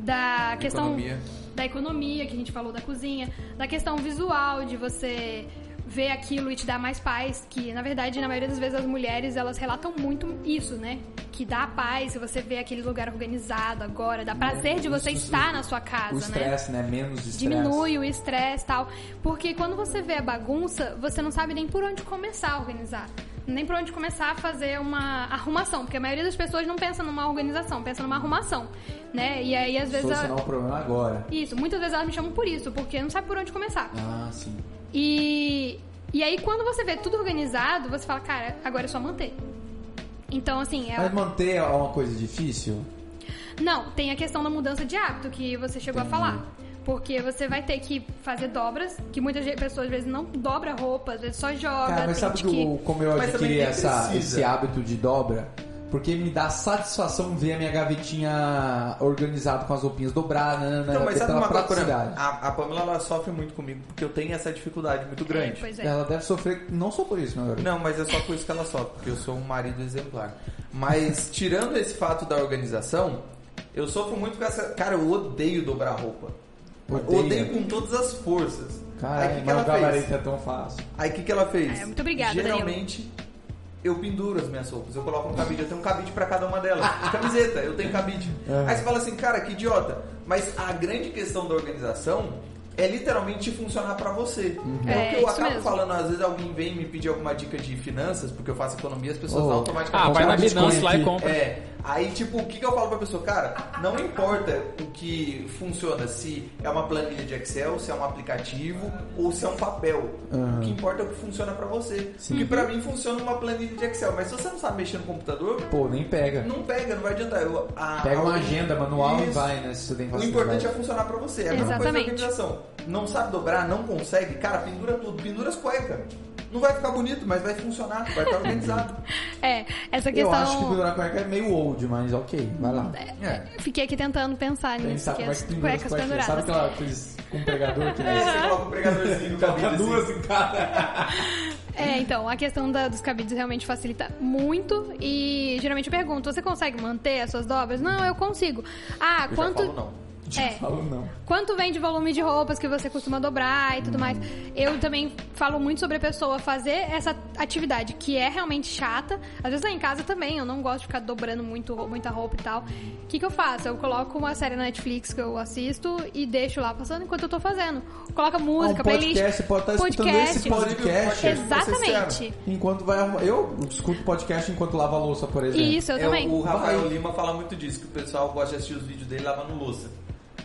Da questão Economia. da economia, que a gente falou da cozinha, da questão visual, de você ver aquilo e te dar mais paz, que na verdade, na maioria das vezes as mulheres, elas relatam muito isso, né? Que dá paz se você vê aquele lugar organizado agora, dá prazer de você Isso- estar na sua casa, o né? estresse, né? Menos estresse. Diminui o estresse e tal. Porque quando você vê a bagunça, você não sabe nem por onde começar a organizar. Nem por onde começar a fazer uma arrumação. Porque a maioria das pessoas não pensa numa organização, pensa numa arrumação. Né? E aí, às vezes. Solucionar o problema agora. Isso, muitas vezes elas me chamam por isso, porque não sabe por onde começar. Ah, sim. E, e aí, quando você vê tudo organizado, você fala, cara, agora é só manter. Então, assim, é, Mas manter é uma coisa difícil? Não, tem a questão da mudança de hábito que você chegou Entendi. a falar. Porque você vai ter que fazer dobras, que muitas pessoas às vezes não dobra roupa, às vezes só joga. Cara, mas sabe que como eu adquiri essa, precisa. esse hábito de dobra? Porque me dá satisfação ver a minha gavetinha organizada com as roupinhas dobradas, né, Então, mas sabe uma coisa? A, a Pamela ela sofre muito comigo porque eu tenho essa dificuldade muito grande. É, pois é. Ela deve sofrer não só por isso, meu garoto. Não, mas é só por isso que ela sofre, porque eu sou um marido exemplar. Mas tirando esse fato da organização, eu sofro muito com essa. Cara, eu odeio dobrar roupa. Odeia? Odeio com todas as forças. Aí o Caralho, que, que ela o gabarito fez? é tão fácil. Aí o que, que ela fez? É, muito obrigada, Danilo. Eu penduro as minhas roupas, eu coloco um cabide, eu tenho um cabide pra cada uma delas. [laughs] Camiseta, eu tenho cabide. É. Aí você fala assim, cara, que idiota. Mas a grande questão da organização é literalmente funcionar pra você. É, É, o que eu acabo mesmo. falando, às vezes alguém vem me pedir alguma dica de finanças, porque eu faço economia, as pessoas Oh. Ah, automaticamente vai na Bitcoin lá e compra. É, aí tipo, o que, que eu falo pra pessoa? Cara, não importa o que funciona, se é uma planilha de Excel, se é um aplicativo ou se é um papel. Aham. O que importa é o que funciona pra você. Porque pra mim funciona uma planilha de Excel, mas se você não sabe mexer no computador, Pô, nem pega. não pega, não vai adiantar. Eu, a- Pega uma a- agenda manual e Isso. vai, né? Se você tem O importante é funcionar pra você. É a mesma coisa da Exatamente. organização. Não sabe dobrar, não consegue, cara, pendura tudo. Pendura as cuecas. Não vai ficar bonito, mas vai funcionar, vai estar organizado. [laughs] É, essa Eu questão. acho que pendurar cueca é meio old, mas ok, vai lá. É. Fiquei aqui tentando pensar nisso, Pensar que como é as que pendura as cuecas cuecas. penduradas. Sabe aquela, aqueles com um pregador que Aí você coloca o pregadorzinho no cabide assim. duas em cada. É, então, a questão da- dos cabides realmente facilita muito e geralmente eu pergunto, você consegue manter as suas dobras? Não, eu consigo. Ah, Eu quanto... já falo não. [laughs] É, Falo não. quanto vem de volume de roupas que você costuma dobrar e tudo mais. Eu também falo muito sobre a pessoa fazer essa atividade que é realmente chata. Às vezes lá em casa também, eu não gosto de ficar dobrando muito, muita roupa e tal. O que, que eu faço? Eu coloco uma série na Netflix que eu assisto e deixo lá passando enquanto eu tô fazendo. Coloca música, um podcast, playlist. você pode estar escutando podcast. esse podcast Exatamente. enquanto vai arrumar. Eu escuto podcast enquanto lavo a louça, por exemplo. Isso, eu É, também. o Rafael Vai. Lima fala muito disso, que o pessoal gosta de assistir os vídeos dele lavando louça.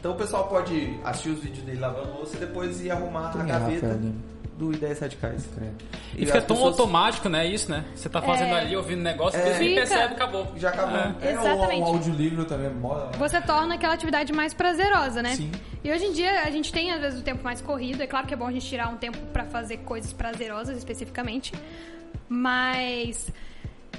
Então o pessoal pode assistir os vídeos dele lavando louça e depois ir arrumar Quem a é gaveta Rafael do Ideias Radicais. E fica as tão pessoas- automático, né? Isso, né? Você tá fazendo É. ali, ouvindo negócio, É. Fica. percebe, acabou. Já acabou. É. É, Exatamente. um audiolivro também, moda. Você torna aquela atividade mais prazerosa, né? Sim. E hoje em dia a gente tem às vezes o tempo mais corrido. É claro que é bom a gente tirar um tempo pra fazer coisas prazerosas especificamente, mas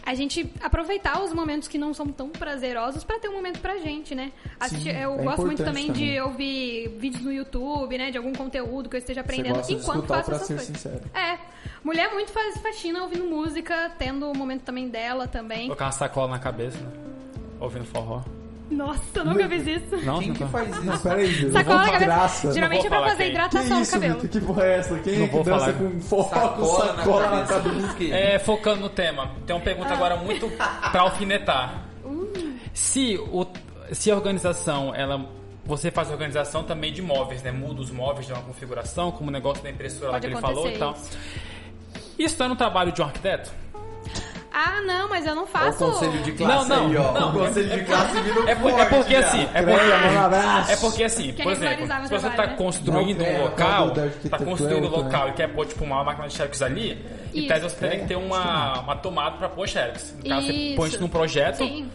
a gente aproveitar os momentos que não são tão prazerosos pra ter um momento pra gente, né? Assistir- eu é gosto muito importante também, de também. ouvir vídeos no YouTube, né? De algum conteúdo que eu esteja Você aprendendo enquanto faço essas ser coisas. sincero. É. Mulher muito faz faxina ouvindo música, tendo o momento também dela também. Colocar uma sacola na cabeça, né? Ouvindo forró. Nossa, eu nunca fiz isso. Não, Quem que faz Não, isso? peraí, Gil. Sacola na Que cabeça. graça. Geralmente é pra fazer quem. Que hidratação isso, no cabelo. Vitor? Que porra é essa? Quem Não é que dança falar. com foco, Sacola na sacola na cabeça. cabeça? Que? É, focando no tema, tem uma pergunta agora muito pra alfinetar. Se, o, se a organização, ela. Você faz organização também de móveis, né? Muda os móveis de uma configuração, como o negócio da impressora lá Pode que ele falou e tal. isso. Isso é no trabalho de um arquiteto? Ah, não, mas eu não Olha o faço. conselho de classe Não, não, aí, ó. não. O conselho de classe virou É, por- é forte porque já. assim, é Creia, porque, manda um abraço. é porque assim, por exemplo, se você está né? Não, construindo é, um o local, está construindo um local e quer pôr tipo uma máquina de xerox ali, em Isso. tese você teria que ter uma, uma tomada para pôr xerox. No caso, você põe isso num projeto. Sim.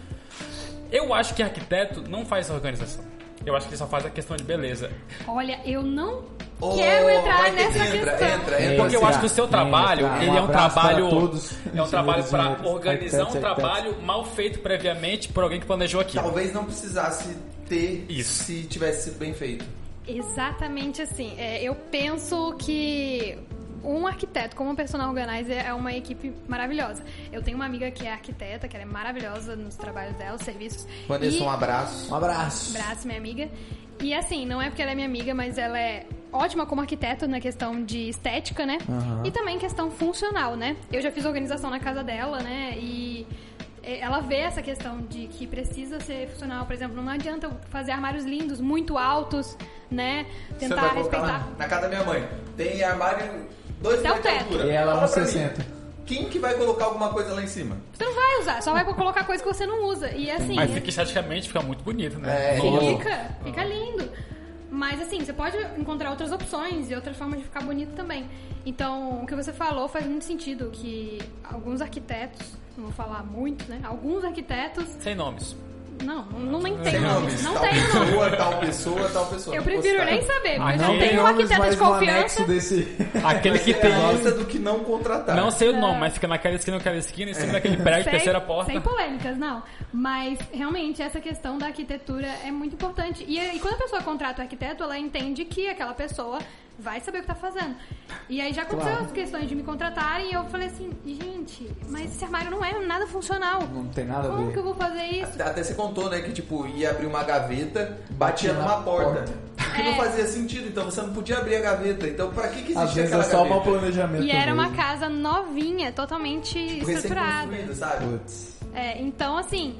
Eu acho que arquiteto não faz essa organização. Eu acho que ele só faz a questão de beleza. Olha, eu não Ô, quero entrar nessa entra, questão. entra, entra. Porque eu acho que o seu trabalho, Entra. ele Um é um trabalho. todos, É um trabalho para organizar um trabalho mal feito previamente por alguém que planejou aquilo. Talvez não precisasse ter Isso. se tivesse sido bem feito. Exatamente assim. É, eu penso que um arquiteto como um personal organizer é uma equipe maravilhosa. Eu tenho uma amiga que é arquiteta, que ela é maravilhosa nos trabalhos dela, os serviços. Vanessa, E- um abraço. Um abraço. Abraço, minha amiga. E assim, não é porque ela é minha amiga, mas ela é ótima como arquiteta na questão de estética, né? Aham. E também questão funcional, né? Eu já fiz organização na casa dela, né? E eh, ela vê essa questão de que precisa ser funcional. Por exemplo, não adianta eu fazer armários lindos, muito altos, né? Você Tentar vai colocar respeitar. na, na casa da minha mãe. Tem armário dois metros de altura. E ela Fala pra 1,60. mim, Quem que vai colocar alguma coisa lá em cima? Você não vai usar, só vai colocar coisa que você não usa. E assim. Mas fica esteticamente, fica muito bonito, né? É, Nossa. Fica, fica lindo. Mas assim, você pode encontrar outras opções e outras formas de ficar bonito também. Então, o que você falou faz muito sentido, que alguns arquitetos, não vou falar muito, né? Alguns arquitetos. Sem nomes. Não, não, nem tem nome. Não tal tem nome. pessoa, tal pessoa, tal pessoa. Eu Não prefiro nem saber, Ah, porque não eu tem tenho um arquiteto mas de confiança. desse... Aquele que É tem. a lista do que não contratar. Não sei o nome, mas fica naquela esquina, naquela esquina, em cima daquele prédio, Sem- terceira porta. Sem polêmicas, não. Mas, realmente, essa questão da arquitetura é muito importante. E, e quando a pessoa contrata o arquiteto, ela entende que aquela pessoa vai saber o que tá fazendo. E aí já aconteceu Claro. as questões de me contratarem e eu falei assim, gente, mas esse armário não é nada funcional. Não tem nada a Como ver. que eu vou fazer isso? Até, até você contou, né, que tipo, ia abrir uma gaveta, batia numa porta. porta. [laughs] Que não fazia sentido, então você não podia abrir a gaveta. Então pra que, que Às existia vezes é só gaveta? mau planejamento. E era uma mesmo. casa novinha, totalmente estruturada. Recém-construída, sabe? Putz. É, então, assim,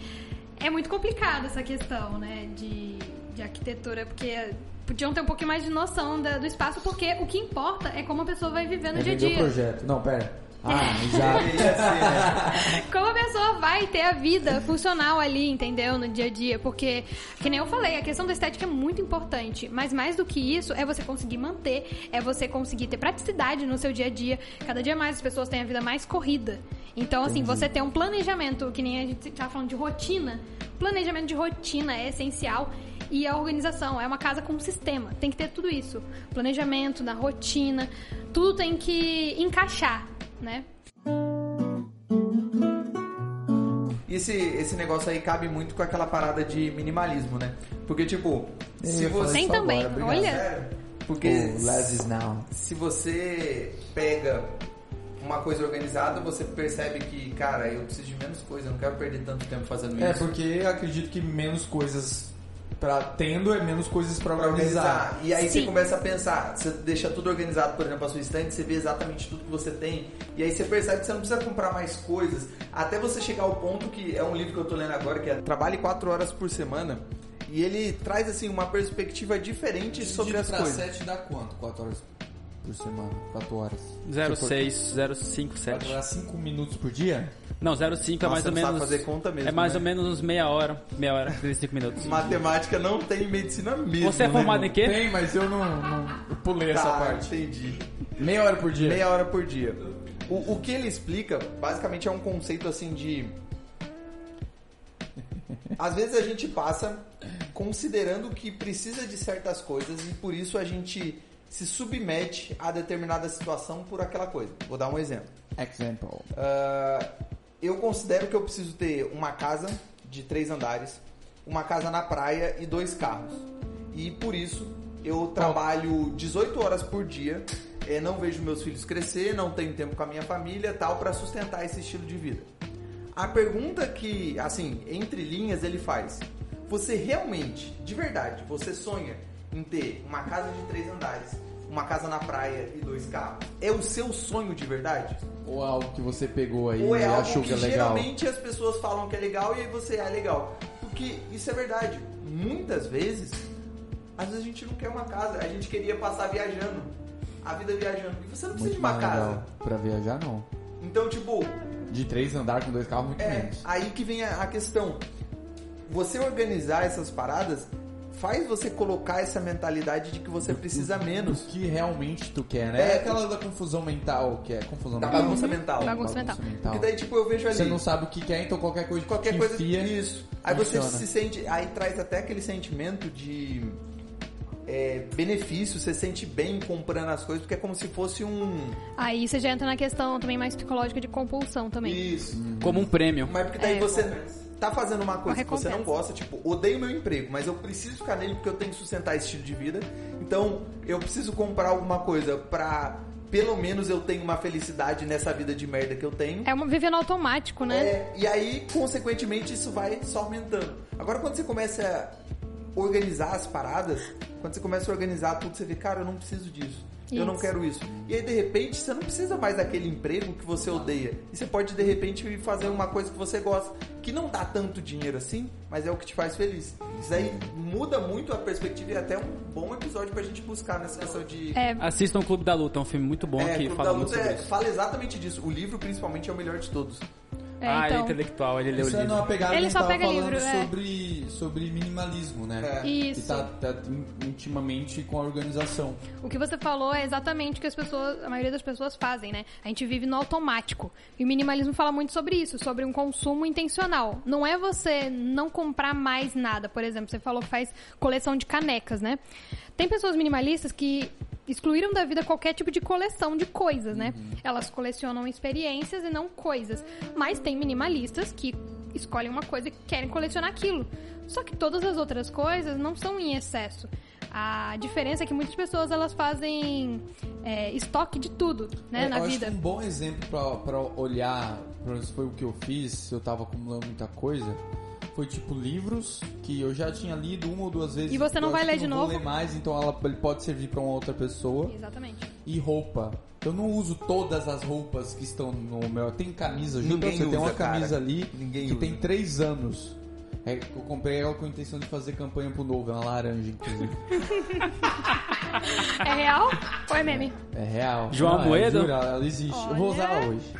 É muito complicado essa questão, né, de, de arquitetura, porque podiam ter um pouquinho mais de noção da- do espaço, porque o que importa é como a pessoa vai viver no É dia a vender o dia. projeto. Não, pera. [laughs] Ah, já. Né? Como a pessoa vai ter a vida funcional ali, entendeu? No dia a dia. Porque, que nem eu falei, a questão da estética é muito importante. Mas mais do que isso, é você conseguir manter, é você conseguir ter praticidade no seu dia a dia. Cada dia mais as pessoas têm a vida mais corrida. Então, assim, você ter um planejamento, que nem a gente tava falando de rotina. Planejamento de rotina é essencial. E a organização é uma casa com um sistema. Tem que ter tudo isso. Planejamento, da rotina. Tudo tem que encaixar, né? E esse, esse negócio aí cabe muito com aquela parada de minimalismo, né? Porque, tipo, se você. Tem também, agora, olha. Sério? Porque O less is now. se você pega uma coisa organizada, você percebe que, cara, eu preciso de menos coisa, eu não quero perder tanto tempo fazendo É, isso. porque eu acredito que menos coisas pra tendo é menos coisas pra Pra organizar. organizar. E aí você Sim. começa a pensar, você deixa tudo organizado, por exemplo, a sua estante, você vê exatamente tudo que você tem, e aí você percebe que você não precisa comprar mais coisas, até você chegar ao ponto que é um livro que eu tô lendo agora, que é Trabalhe 4 horas por semana, e ele traz assim uma perspectiva diferente sobre as coisas. 7 dá quanto? 4 horas por semana? 4 horas. 06, 057. Trabalhar 5 minutos por dia? Não, 05 é mais ou menos. fazer conta mesmo, É mais né? ou menos uns meia hora. Meia hora, 35 minutos. Matemática não tem medicina mesmo. Você é né? formado em quê? Tem, mas eu não, não eu pulei essa Tá, parte. entendi. Meia hora por dia. Meia hora por dia. O, o que ele explica, basicamente, é um conceito assim de. [laughs] Às vezes a gente passa considerando que precisa de certas coisas e por isso a gente se submete a determinada situação por aquela coisa. Vou dar um exemplo. Example. Ah, eu considero que eu preciso ter uma casa de três andares, uma casa na praia e dois carros. E por isso eu trabalho 18 horas por dia, eh, não vejo meus filhos crescer, não tenho tempo com a minha família tal para sustentar esse estilo de vida. A pergunta que, assim, entre linhas ele faz: você realmente, de verdade, você sonha em ter uma casa de três andares, uma casa na praia e dois carros? É o seu sonho de verdade? Ou é algo que você pegou aí Ou é e algo achou que, que é legal? geralmente as pessoas falam que é legal e aí você é legal. Porque isso é verdade. Muitas vezes, às vezes a gente não quer uma casa, a gente queria passar viajando. A vida viajando. E você não precisa Muito de uma casa. Pra viajar, não. Então, tipo, De três andar com dois carros, muito é menos. aí que vem a, a questão. Você organizar essas paradas faz você colocar essa mentalidade de que você precisa menos. O que realmente tu quer, né? É. É aquela da confusão mental, que é confusão Da mental. bagunça mental. Bagunça mental. E daí, tipo, eu vejo ali. Você não sabe o que quer, então qualquer coisa que qualquer te coisa enfia, isso aí você funciona. se sente aí traz até aquele sentimento de é, benefício você sente bem comprando as coisas porque é como se fosse um Aí você já entra na questão também mais psicológica de compulsão também. isso Como um prêmio. mas porque daí É. você tá fazendo uma coisa Uma que você não gosta tipo odeio meu emprego mas eu preciso ficar nele porque eu tenho que sustentar esse estilo de vida então eu preciso comprar alguma coisa pra pelo menos eu tenho uma felicidade nessa vida de merda que eu tenho É uma vivendo automático, né? É, e aí, consequentemente, isso vai só aumentando. Agora, quando você começa a organizar as paradas, quando você começa a organizar tudo, você vê, cara, eu não preciso disso. Eu não Isso. quero isso. E aí, de repente, você não precisa mais daquele emprego que você odeia. E você pode, de repente, fazer uma coisa que você gosta, que não dá tanto dinheiro assim, mas é o que te faz feliz. Isso aí muda muito a perspectiva e é até um bom episódio pra gente buscar nessa questão de. É, Assistam o Clube da Luta, é um filme muito bom É, que Clube fala da muito Luta sobre é- isso. fala exatamente disso. O livro, principalmente, é o melhor de todos. É, ah, ele é então. intelectual, ele leu é livro. numa pegada Ele que só pega falando livro, é. sobre, sobre minimalismo, né? É. Isso. Que tá, tá in- intimamente com a organização. O que você falou é exatamente o que as pessoas, a maioria das pessoas fazem, né? A gente vive no automático. E o minimalismo fala muito sobre isso, sobre um consumo intencional. Não é você não comprar mais nada, por exemplo, você falou que faz coleção de canecas, né? Tem pessoas minimalistas que excluíram da vida qualquer tipo de coleção de coisas, né? Elas colecionam experiências e não coisas. Mas tem minimalistas que escolhem uma coisa e querem colecionar aquilo. Só que todas as outras coisas não são em excesso. A diferença é que muitas pessoas elas fazem é, estoque de tudo, né, É, na vida. um bom exemplo pra, pra olhar, menos foi o que eu fiz, se eu tava acumulando muita coisa, foi tipo livros que eu já tinha lido uma ou duas vezes. E você não vai ler de não vou novo? ler mais, então ela, ele pode servir pra uma outra pessoa. Exatamente. E roupa. Eu não uso todas as roupas que estão no meu. Tem camisa, juro você tem usa, uma camisa cara. ali Ninguém que usa. tem três anos. É eu comprei ela com a intenção de fazer campanha pro novo, é uma laranja, inclusive. [laughs] É real ou é meme? É real. João Não, é, juro, ela existe. Eu vou usar ela hoje.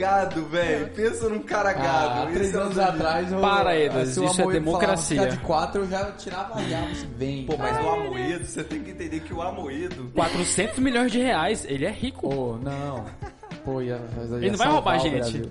Gado, velho. Pensa num cara Ah, gado. três Esse é anos atrás eu... Para, Edas, se o isso é democracia. ficar de quatro, eu já tirava a já, você vem. Pô, mas o Amoedo, você tem que entender que o Amoedo... 400 milhões de reais, ele é rico. Pô, não. Pô, ia, ia Ele não vai roubar a gente.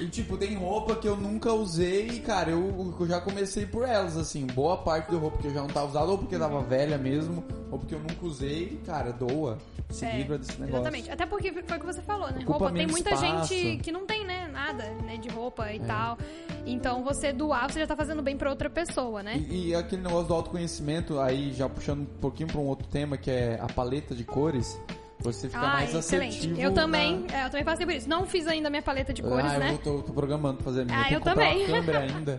E tipo, tem roupa que eu nunca usei e, cara, eu, eu já comecei por elas, assim. Boa parte da roupa que eu já não tava usando, ou porque tava velha mesmo, ou porque eu nunca usei, cara, doa. Se É, livra desse negócio. Exatamente. Até porque foi o que você falou, né? Ocupa roupa tem muita espaço. gente que não tem, né, nada, né, de roupa É. e tal. Então você doar, você já tá fazendo bem pra outra pessoa, né? E, e aquele negócio do autoconhecimento, aí já puxando um pouquinho pra um outro tema, que é a paleta de cores, você fica Ah, mais excelente. assertivo. Eu também, na- é, eu também passei por isso. Não fiz ainda minha paleta de cores, ah, eu né? vou- tô, tô programando pra fazer a minha. Ah, eu comprar também. uma [laughs] câmera ainda.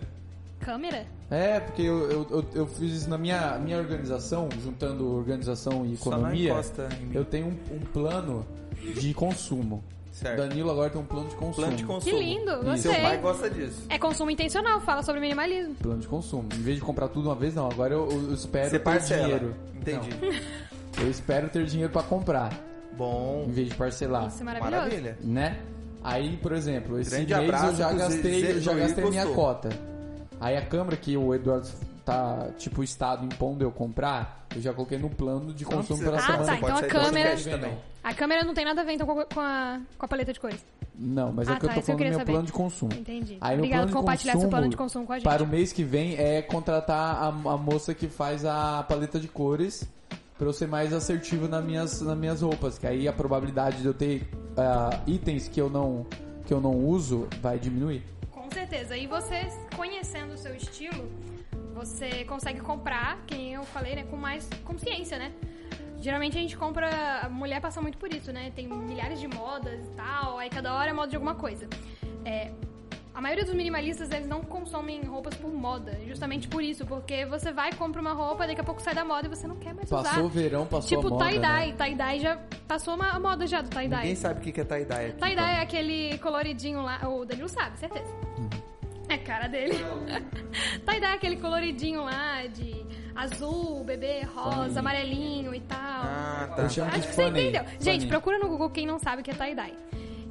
Câmera? É, porque eu, eu, eu, eu fiz isso na minha, minha organização, juntando organização e Só não economia. encosta em mim. Eu tenho um, um plano de consumo. Certo. Danilo agora tem um plano de consumo. Plano de consumo. Que lindo, Seu gostei. pai gosta disso. É consumo intencional, fala sobre minimalismo. Plano de consumo. Em vez de comprar tudo uma vez, não. Agora eu, eu espero Você ter parcela. dinheiro. Entendi. Não, eu espero ter dinheiro pra comprar, Bom. em vez de parcelar. Isso é maravilhoso. Maravilha. né? Aí, por exemplo, esse Grande mês eu já gastei, Zé eu já gastei minha cota. Aí a câmera que o Eduardo tá, tipo, o estado impondo eu comprar, eu já coloquei no plano de consumo pela Ah, semana. tá, então a câmera- também. A câmera não tem nada a ver então com a, com a, com a paleta de cores. Não, mas é Ah, que eu tá, tô eu falando do meu saber. plano de consumo. Entendi. Aí plano por compartilhar seu plano de consumo com a gente. Para o mês que vem é contratar a, a moça que faz a paleta de cores pra eu ser mais assertivo nas minhas, nas minhas roupas. Que aí a probabilidade de eu ter ah, itens que eu não que eu não uso vai diminuir. Com certeza. E você, conhecendo o seu estilo, você consegue comprar, quem eu falei, né, com mais consciência, né? Geralmente a gente compra. A mulher passa muito por isso, né? Tem milhares de modas e tal, aí cada hora é moda de alguma coisa. É, a maioria dos minimalistas, eles não consomem roupas por moda, justamente por isso, porque você vai, compra uma roupa, daqui a pouco sai da moda e você não quer mais Passou o usar. verão, passou Tipo a moda. tie-dye. né? Tie-dye já passou uma, a moda já do tie-dye. Ninguém sabe o que é tie-dye aqui. Tie-dye é aquele coloridinho lá. O Danilo sabe, certeza. É a cara dele. [laughs] Tie-dye é aquele coloridinho lá de azul, bebê, rosa, amarelinho e tal. Ah, tá. Acho que você entendeu. Gente, procura no Google quem não sabe o que é tie-dye.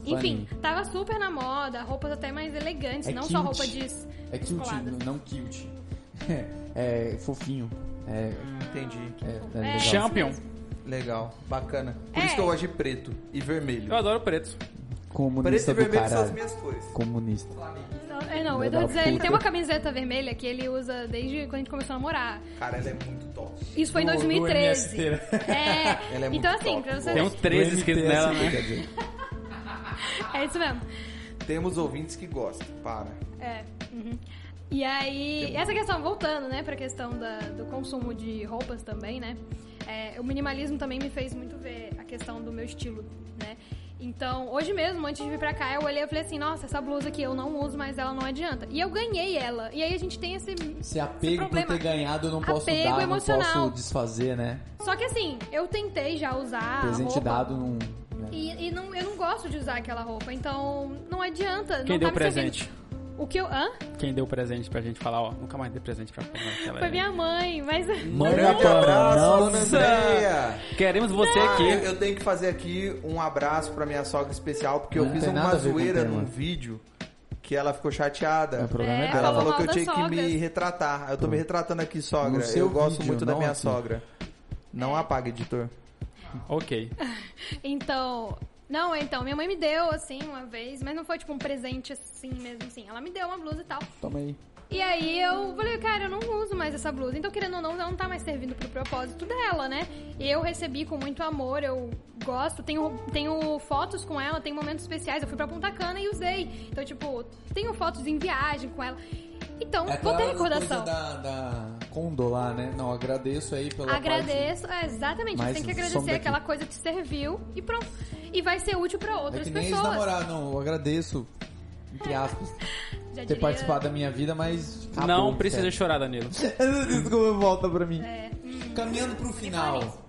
Enfim, tava super na moda, roupas até mais elegantes, É não cute. só roupa de É cute, descoladas. não cute. [laughs] É, fofinho. É, Entendi. é, é É, legal. Champion. Legal. Bacana. Por É. isso que eu gosto de preto e vermelho. Eu adoro preto. Preto Comunista e do vermelho são as caralho. minhas cores. Comunista. Não, é, não, o da Eduardo Zé, ele puta. tem uma camiseta vermelha que ele usa desde quando a gente começou a namorar. Cara, ela é muito top. Isso foi em Do- do 2013. MST, É, Ela é muito então assim, top, pra você Tem uns 13 escritos nela, né? Quer dizer, É isso mesmo. Temos ouvintes que gostam. Para. É. uhum. E aí, essa questão, voltando, né, pra questão da, do consumo de roupas também, né? é, o minimalismo também me fez muito ver a questão do meu estilo, né? Então, hoje mesmo, antes de vir pra cá, eu olhei e falei assim, nossa, essa blusa aqui eu não uso, mas ela não adianta. E eu ganhei ela. E aí a gente tem esse. Se apego por problema. ter ganhado, eu não posso Apego dar, não emocional. posso desfazer, né? Só que assim, eu tentei já usar. a Presente roupa, dado não. E, e não, eu não gosto de usar aquela roupa, então não adianta. Quem não deu tá me servindo. presente? O que eu. Hã? Quem deu presente pra gente falar, ó, nunca mais dê presente pra Pamela. [laughs] Foi é- minha mãe, mas. Mãe da Grande Pamela, não. Andréia. Queremos você Ah, aqui. eu, eu tenho que fazer aqui um abraço pra minha sogra especial, porque eu Não fiz tem uma zoeira num vídeo que ela ficou chateada. O programa é, É, dela. Ela falou que eu tinha que me retratar. Eu tô me retratando aqui, sogra. Eu gosto vídeo, muito da não minha aqui. sogra. Não apaga, editor. Ok. [laughs] Então. Não, então, minha mãe me deu, assim, uma vez, mas não foi tipo um presente assim mesmo, assim. Ela me deu uma blusa e tal. Toma aí. E aí eu falei, cara, eu não uso mais essa blusa. Então, querendo ou não, ela não tá mais servindo pro propósito dela, né? E eu recebi com muito amor, eu gosto, tenho, tenho fotos com ela, tem momentos especiais. Eu fui pra Punta Cana e usei. Então, tipo, tenho fotos em viagem com ela. Então, É vou ter recordação. coisa da, da Condo lá, né? Não, agradeço aí pela Agradeço, é, exatamente. Mas Você tem que agradecer aquela coisa que te serviu e pronto. E vai ser útil pra parte... É outras que nem pessoas. ex-namorado, não. Eu agradeço, entre aspas, [laughs] Já ter diria- participado da minha vida, mas... acabou, não precisa chorar, Danilo. [laughs] Desculpa, volta pra mim. É, hum, Caminhando pro final,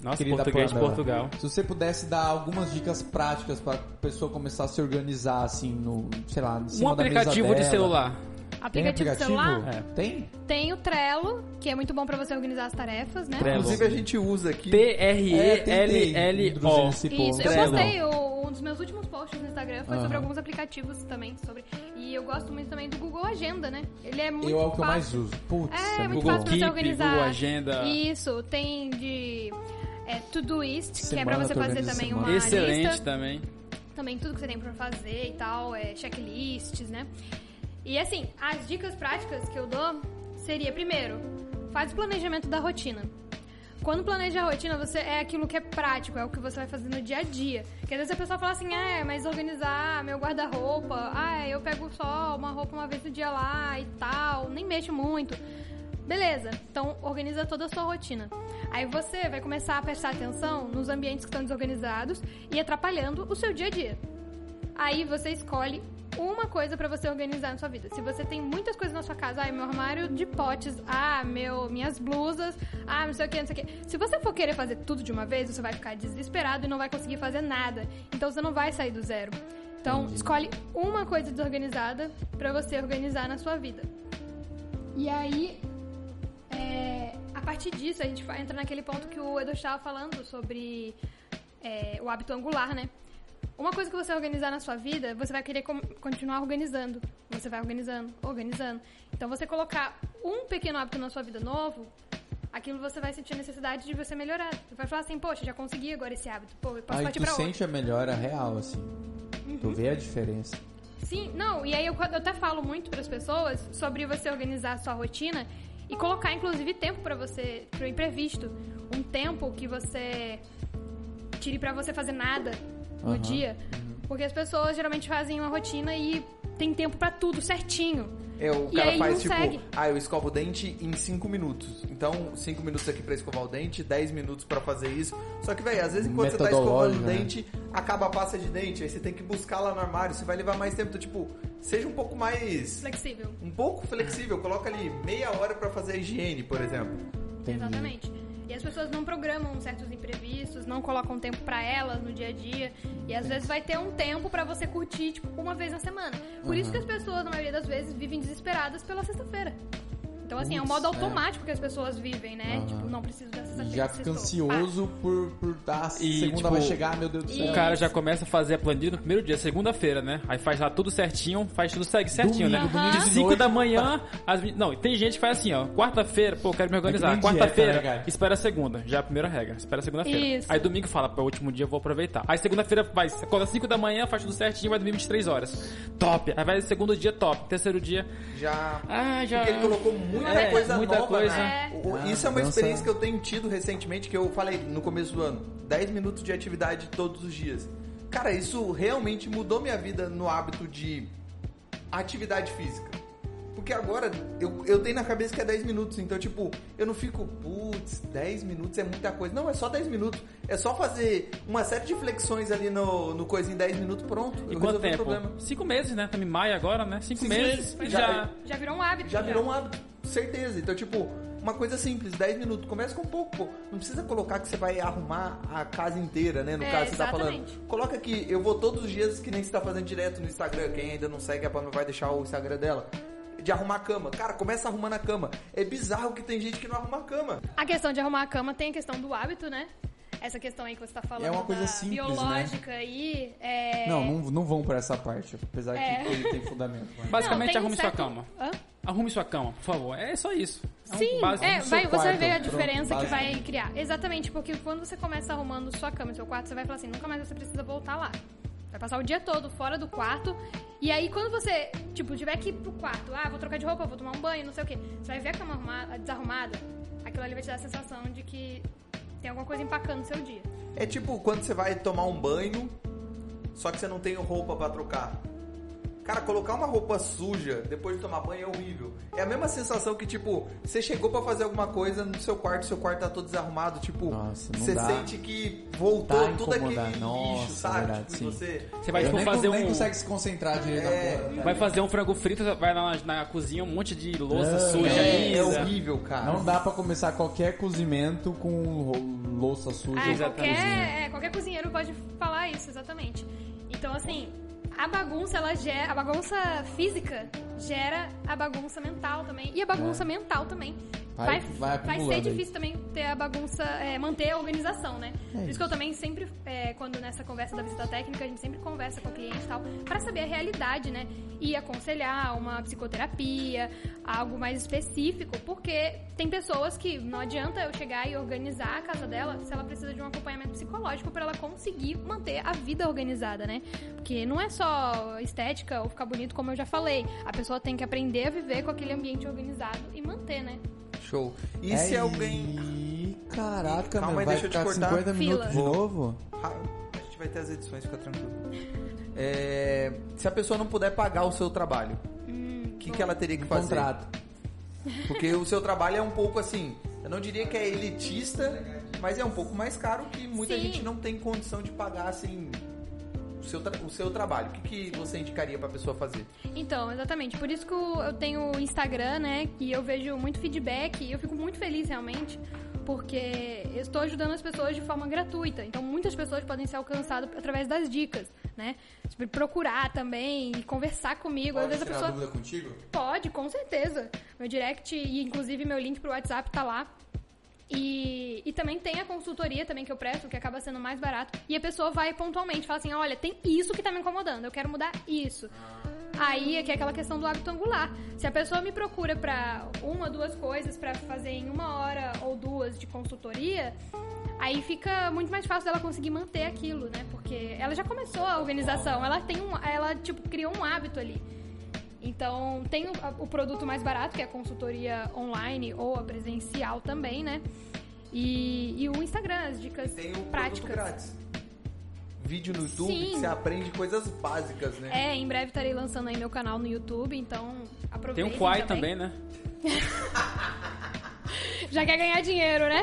Nossa, querida português de Pamela, Portugal. Se você pudesse dar algumas dicas práticas pra pessoa começar a se organizar, assim, no, sei lá, em cima Um da mesa aplicativo de dela. celular. Tem Aplicativo, de aplicativo? celular? É. Tem? Tem o Trello, que é muito bom pra você organizar as tarefas, né? Trello. Inclusive a gente usa aqui. É. T-R-E-L-L-O. Esse Isso, eu postei, o- um dos meus últimos posts no Instagram foi sobre Aham. alguns aplicativos também, sobre... E eu gosto muito também do Google Agenda, né? Ele é muito Eu é o que eu mais fácil. uso. Putz, É, é muito Google fácil pra você organizar. Google Agenda. Isso, tem de é, Todoist, que é pra você fazer também semana. uma Excelente lista. também. Também tudo que você tem pra fazer e tal, é checklists, né? E assim, as dicas práticas que eu dou seria, primeiro, faz o planejamento da rotina. Quando planeja a rotina, você é aquilo que é prático, é o que você vai fazer no dia a dia. Porque às vezes a pessoa fala assim, ah, mas organizar meu guarda-roupa, ah, eu pego só uma roupa uma vez no dia lá e tal, nem mexo muito. Beleza, então organiza toda a sua rotina. Aí você vai começar a prestar atenção nos ambientes que estão desorganizados e atrapalhando o seu dia a dia. Aí você escolhe uma coisa pra você organizar na sua vida. Se você tem muitas coisas na sua casa, ah, meu armário de potes, ah, meu, minhas blusas, ah, não sei o que, não sei o que. Se você for querer fazer tudo de uma vez, você vai ficar desesperado e não vai conseguir fazer nada. Então você não vai sair do zero. Então, escolhe uma coisa desorganizada pra você organizar na sua vida. E aí, é, a partir disso, a gente entra naquele ponto que o Edu estava falando sobre é, o hábito angular, né? Uma coisa que você organizar na sua vida, você vai querer continuar organizando. Você vai organizando, organizando. Então, você colocar um pequeno hábito na sua vida novo, aquilo você vai sentir necessidade de você melhorar. Você vai falar assim, poxa, já consegui agora esse hábito. Pô, eu posso Aí partir tu pra outro. sente a melhora real, assim. Tu vê a diferença. Sim, não, e aí eu, eu até falo muito para as pessoas sobre você organizar a sua rotina e colocar, inclusive, tempo para você, pro imprevisto. Um tempo que você tire para você fazer nada no Aham. dia. Porque as pessoas geralmente fazem uma rotina e tem tempo para tudo certinho. É, o E cara aí faz não tipo, segue. ah, eu escovo o dente em 5 minutos. Então, 5 minutos aqui pra escovar o dente, 10 minutos pra fazer isso. Só que, velho, às vezes enquanto você tá escovando o né? dente, acaba a pasta de dente, aí você tem que buscar lá no armário, você vai levar mais tempo. Então, tipo, seja um pouco mais. Flexível. Um pouco flexível, coloca ali meia hora pra fazer a higiene, por exemplo. Entendi. Exatamente. E as pessoas não programam certos imprevistos, não colocam tempo pra elas no dia a dia. E às vezes vai ter um tempo pra você curtir, tipo, uma vez na semana. Por isso que as pessoas, na maioria das vezes, vivem desesperadas pela sexta-feira. Então, assim, é um modo é. automático que as pessoas vivem, né? Aham. Tipo, não preciso E sexta-feira. já fica ansioso por, por dar. E, segunda tipo, vai chegar, meu Deus do céu. O cara já começa a fazer a planilha no primeiro dia, segunda-feira, né? Aí faz lá tudo certinho, faz tudo segue certinho, Domingo, né? domingo De de 5 noite. da manhã, às... vi- não, tem gente que faz assim, ó. Quarta-feira, pô, quero me organizar. nem dieta, Quarta-feira, né, espera a segunda. Já é a primeira regra, espera a segunda-feira. Isso. Aí domingo fala, pô, é o último dia eu vou aproveitar. Aí segunda-feira vai, acorda às 5 da manhã, faz tudo certinho, vai dormir 23 horas. Top. Aí vai segundo dia, top. Terceiro dia, Já. ah, já. Porque ele colocou muita É, coisa muita nova, coisa. né? O- Ah, Isso é uma experiência que eu tenho tido recentemente, que eu falei no começo do ano. 10 minutos de atividade todos os dias. Cara, isso realmente mudou minha vida no hábito de atividade física. Porque agora eu, eu tenho na cabeça que é 10 minutos, então tipo, eu não fico, putz, 10 minutos é muita coisa. Não, é só 10 minutos. É só fazer uma série de flexões ali no, no coisa em 10 minutos, pronto. E eu quanto resolvi o tempo? problema. Cinco meses, né? Estamos em maio agora, né? Cinco, Cinco meses. meses. Já. Já- Já virou um hábito. Já virou um hábito, certeza. Então, tipo, uma coisa simples, 10 minutos. Começa com um pouco, pô. Não precisa colocar que você vai arrumar a casa inteira, né? No É, caso, você tá falando. exatamente. Coloca que eu vou todos os dias, que nem você tá fazendo direto no Instagram. Quem ainda não segue, a Pamela vai deixar o Instagram dela. De arrumar a cama. Cara, começa arrumando a cama. É bizarro que tem gente que não arruma a cama. A questão de arrumar a cama tem a questão do hábito, né? Essa questão aí que você tá falando É uma coisa da simples, né? biológica aí. É... Não, não, não vão pra essa parte, apesar É. que ele tem fundamento. mas- Basicamente, Não, tem um arrume certo- sua cama. Hã? Arrume sua cama, por favor. É só isso. É um Sim, básico. é, vai, você vai ver a pronto, diferença que básico. vai criar. Exatamente, porque quando você começa arrumando sua cama e seu quarto, você vai falar assim, nunca mais você precisa voltar lá. Vai passar o dia todo fora do quarto. E aí, quando você, tipo, tiver que ir pro quarto, ah, vou trocar de roupa, vou tomar um banho, não sei o quê. Você vai ver a cama arrumada, desarrumada, aquilo ali vai te dar a sensação de que tem alguma coisa empacando no seu dia. É tipo quando você vai tomar um banho, só que você não tem roupa pra trocar. Cara, colocar uma roupa suja depois de tomar banho é horrível. É a mesma sensação que, tipo, você chegou pra fazer alguma coisa no seu quarto, seu quarto tá todo desarrumado, tipo, Nossa, não você dá. sente que voltou Tá tudo aquele. Nossa, lixo, sabe? verdade, tipo, você... Você vai tipo, nem, fazer nem um. consegue se concentrar direito É, na porra. Vai fazer um frango frito, vai na, na cozinha, um monte de louça É, suja É, é horrível, cara. Não dá pra começar qualquer cozimento com louça suja. Ah, cozinha. qualquer, é, qualquer cozinheiro pode falar isso, exatamente. Então, assim, a bagunça, ela gera. A bagunça física gera a bagunça mental também. E a bagunça mental também. Vai- Vai, vai ser aí. difícil também ter a bagunça, é, manter a organização, né? É Por isso que eu também sempre, é, quando nessa conversa da visita técnica, a gente sempre conversa com o cliente e tal, pra saber a realidade, né? E aconselhar uma psicoterapia, algo mais específico, porque tem pessoas que não adianta eu chegar e organizar a casa dela se ela precisa de um acompanhamento psicológico pra ela conseguir manter a vida organizada, né? Porque não é só estética ou ficar bonito, como eu já falei. A pessoa tem que aprender a viver com aquele ambiente organizado e manter, né? Show. E se alguém. Ih, Caraca, Calma meu, aí, vai deixa eu te ficar cortar. 50 minutos de Fila. novo? Ah, A gente vai ter as edições, fica tranquilo. É, se a pessoa não puder pagar o seu trabalho, o que, que ela teria que fazer? Contrato. [laughs] Porque o seu trabalho é um pouco assim, eu não diria que é elitista, mas é um pouco mais caro que muita Sim. gente não tem condição de pagar assim seu, o seu trabalho. O que, que você indicaria pra pessoa fazer? Então, exatamente. Por isso que eu tenho o Instagram, né? Que eu vejo muito feedback e eu fico muito feliz realmente. Porque eu estou ajudando as pessoas de forma gratuita. Então, muitas pessoas podem ser alcançadas através das dicas, né? Tipo, procurar também e conversar comigo. Às vezes a pessoa. dúvida contigo? Pode, com certeza. Meu direct e inclusive meu link pro WhatsApp tá lá. E, e também tem a consultoria também que eu presto, que acaba sendo mais barato. E a pessoa vai pontualmente, fala assim, olha, tem isso que tá me incomodando, eu quero mudar isso. Aí é que é aquela questão do hábito angular. Se a pessoa me procura pra uma, duas coisas pra fazer em uma hora ou duas de consultoria, aí fica muito mais fácil dela conseguir manter aquilo, né? Porque ela já começou a organização, ela tem um, ela tipo criou um hábito ali. Então, tem o, o produto mais barato, que é a consultoria online ou a presencial também, né? E, e o Instagram, as dicas Tem o práticas. grátis. Vídeo no YouTube Sim. que você aprende coisas básicas, né? É, em breve estarei lançando aí meu canal no YouTube, então Tem aproveitem um Quai também, né? [laughs] Já quer ganhar dinheiro, né?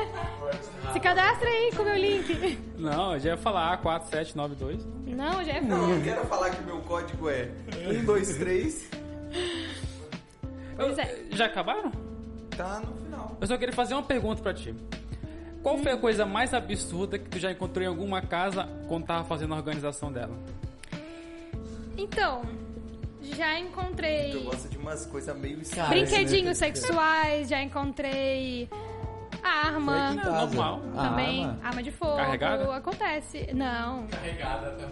Se cadastra aí com o meu link. Não, eu já ia falar A4792. Não, já é Não, eu quero falar que o meu código é 123, Pois é. Já acabaram? tá no final. Eu só queria fazer uma pergunta pra ti. Qual foi a coisa mais absurda que tu já encontrou em alguma casa quando tava fazendo a organização dela? Então, já encontrei Eu gosto de umas coisas meio Cara, brinquedinhos esse- sexuais, já encontrei arma. Normal. Também, arma? arma de fogo. Carregada? Acontece. Não. Carregada, tá?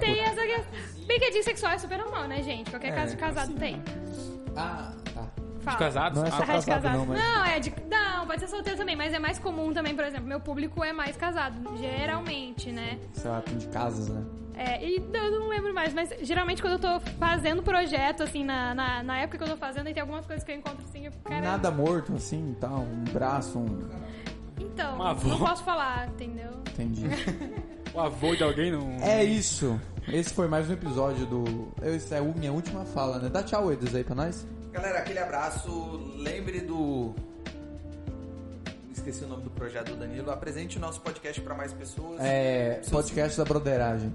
Tem puta. essa que... Brinquedinho sexual é super normal, né, gente? Qualquer É, caso de casado tem. Ah, tá. Fala. Os casados? Não é só Ah, de casado não, mas... Não, é de. Não, pode ser solteiro também, mas é mais comum também, por exemplo, meu público é mais casado, geralmente, né? Sei lá, tem de casas, né? É, e eu não lembro mais, mas geralmente quando eu tô fazendo projeto, assim, na, na, na época que eu tô fazendo, aí tem algumas coisas que eu encontro assim, eu fico, cara. Nada morto, assim, tal. Um braço, um... Então, não posso falar, entendeu? Entendi. [laughs] O avô de alguém não. É isso. Esse foi mais um episódio do... Essa é a minha última fala, né? Dá tchau, Edos, aí pra nós. Galera, aquele abraço. Lembre do. Esqueci o nome do projeto do Danilo. Apresente o nosso podcast para mais pessoas. É... Seus- Podcast da Broderagem.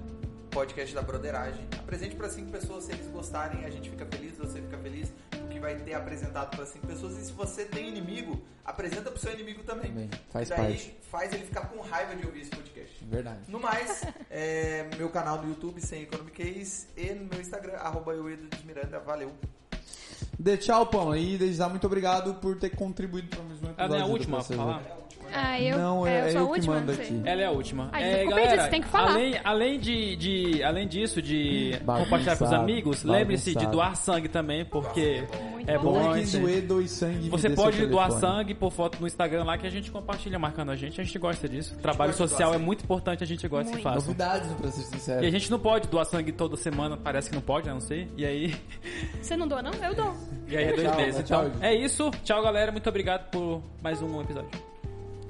Podcast da Broderagem. Apresente para cinco pessoas. Se eles gostarem, a gente fica feliz, você fica feliz. Vai ter apresentado para cinco pessoas. E se você tem inimigo, apresenta pro seu inimigo também. Também, faz E daí parte. faz ele ficar com raiva de ouvir esse podcast. Verdade. No mais, é, meu canal no YouTube, sem Economic Case, e no meu Instagram, arroba Euedo de Miranda. Valeu. Dê tchau, Pão. E desde já, muito obrigado por ter contribuído para mais um episódio. É a do última falar? Ah, eu, Não, é, é- eu é sou a eu que última, aqui. Ela é a última. Ah, é, galera, você tem que falar. Além, além, de, de, além disso, de Bagunçado, compartilhar com os amigos, lembre-se de doar sangue também, porque Muito é bom. hein, doer, doe sangue. e Você pode doar sangue por foto no Instagram lá que a gente compartilha marcando a gente. A gente gosta disso. Trabalho social é muito importante, a gente gosta que Muito. faça. Novidades, pra ser sincero. E a gente não pode doar sangue toda semana, parece que não pode, né? Não sei. E aí, [laughs] Você não doa, não? Eu dou. e aí é dois Tchau, meses. Então, é isso. Tchau, galera. Muito obrigado por mais um episódio.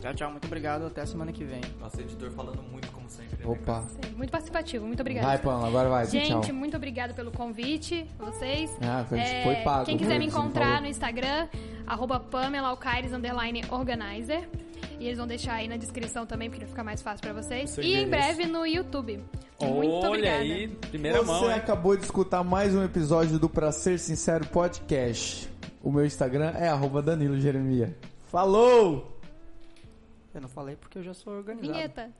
Tchau, tchau. Muito obrigado. Até semana que vem. Nosso editor falando muito, como sempre. né, Opa. Sim, Muito participativo, muito obrigada. Vai, Pão, agora vai. Gente, tchau. muito obrigada pelo convite, vocês. Ah, foi- É, foi pago, Quem quiser me Você encontrar no Instagram, arroba Pamela Alcaires, underline organizer. E eles vão deixar aí na descrição também, porque vai ficar mais fácil pra vocês. Seu E em breve no YouTube. Muito Olha obrigada. aí, primeira Você mão, hein? acabou de escutar mais um episódio do Pra Ser Sincero Podcast. O meu Instagram é arroba Danilo Jeremia. Falou! Eu não falei porque eu já sou organizado. Vinheta.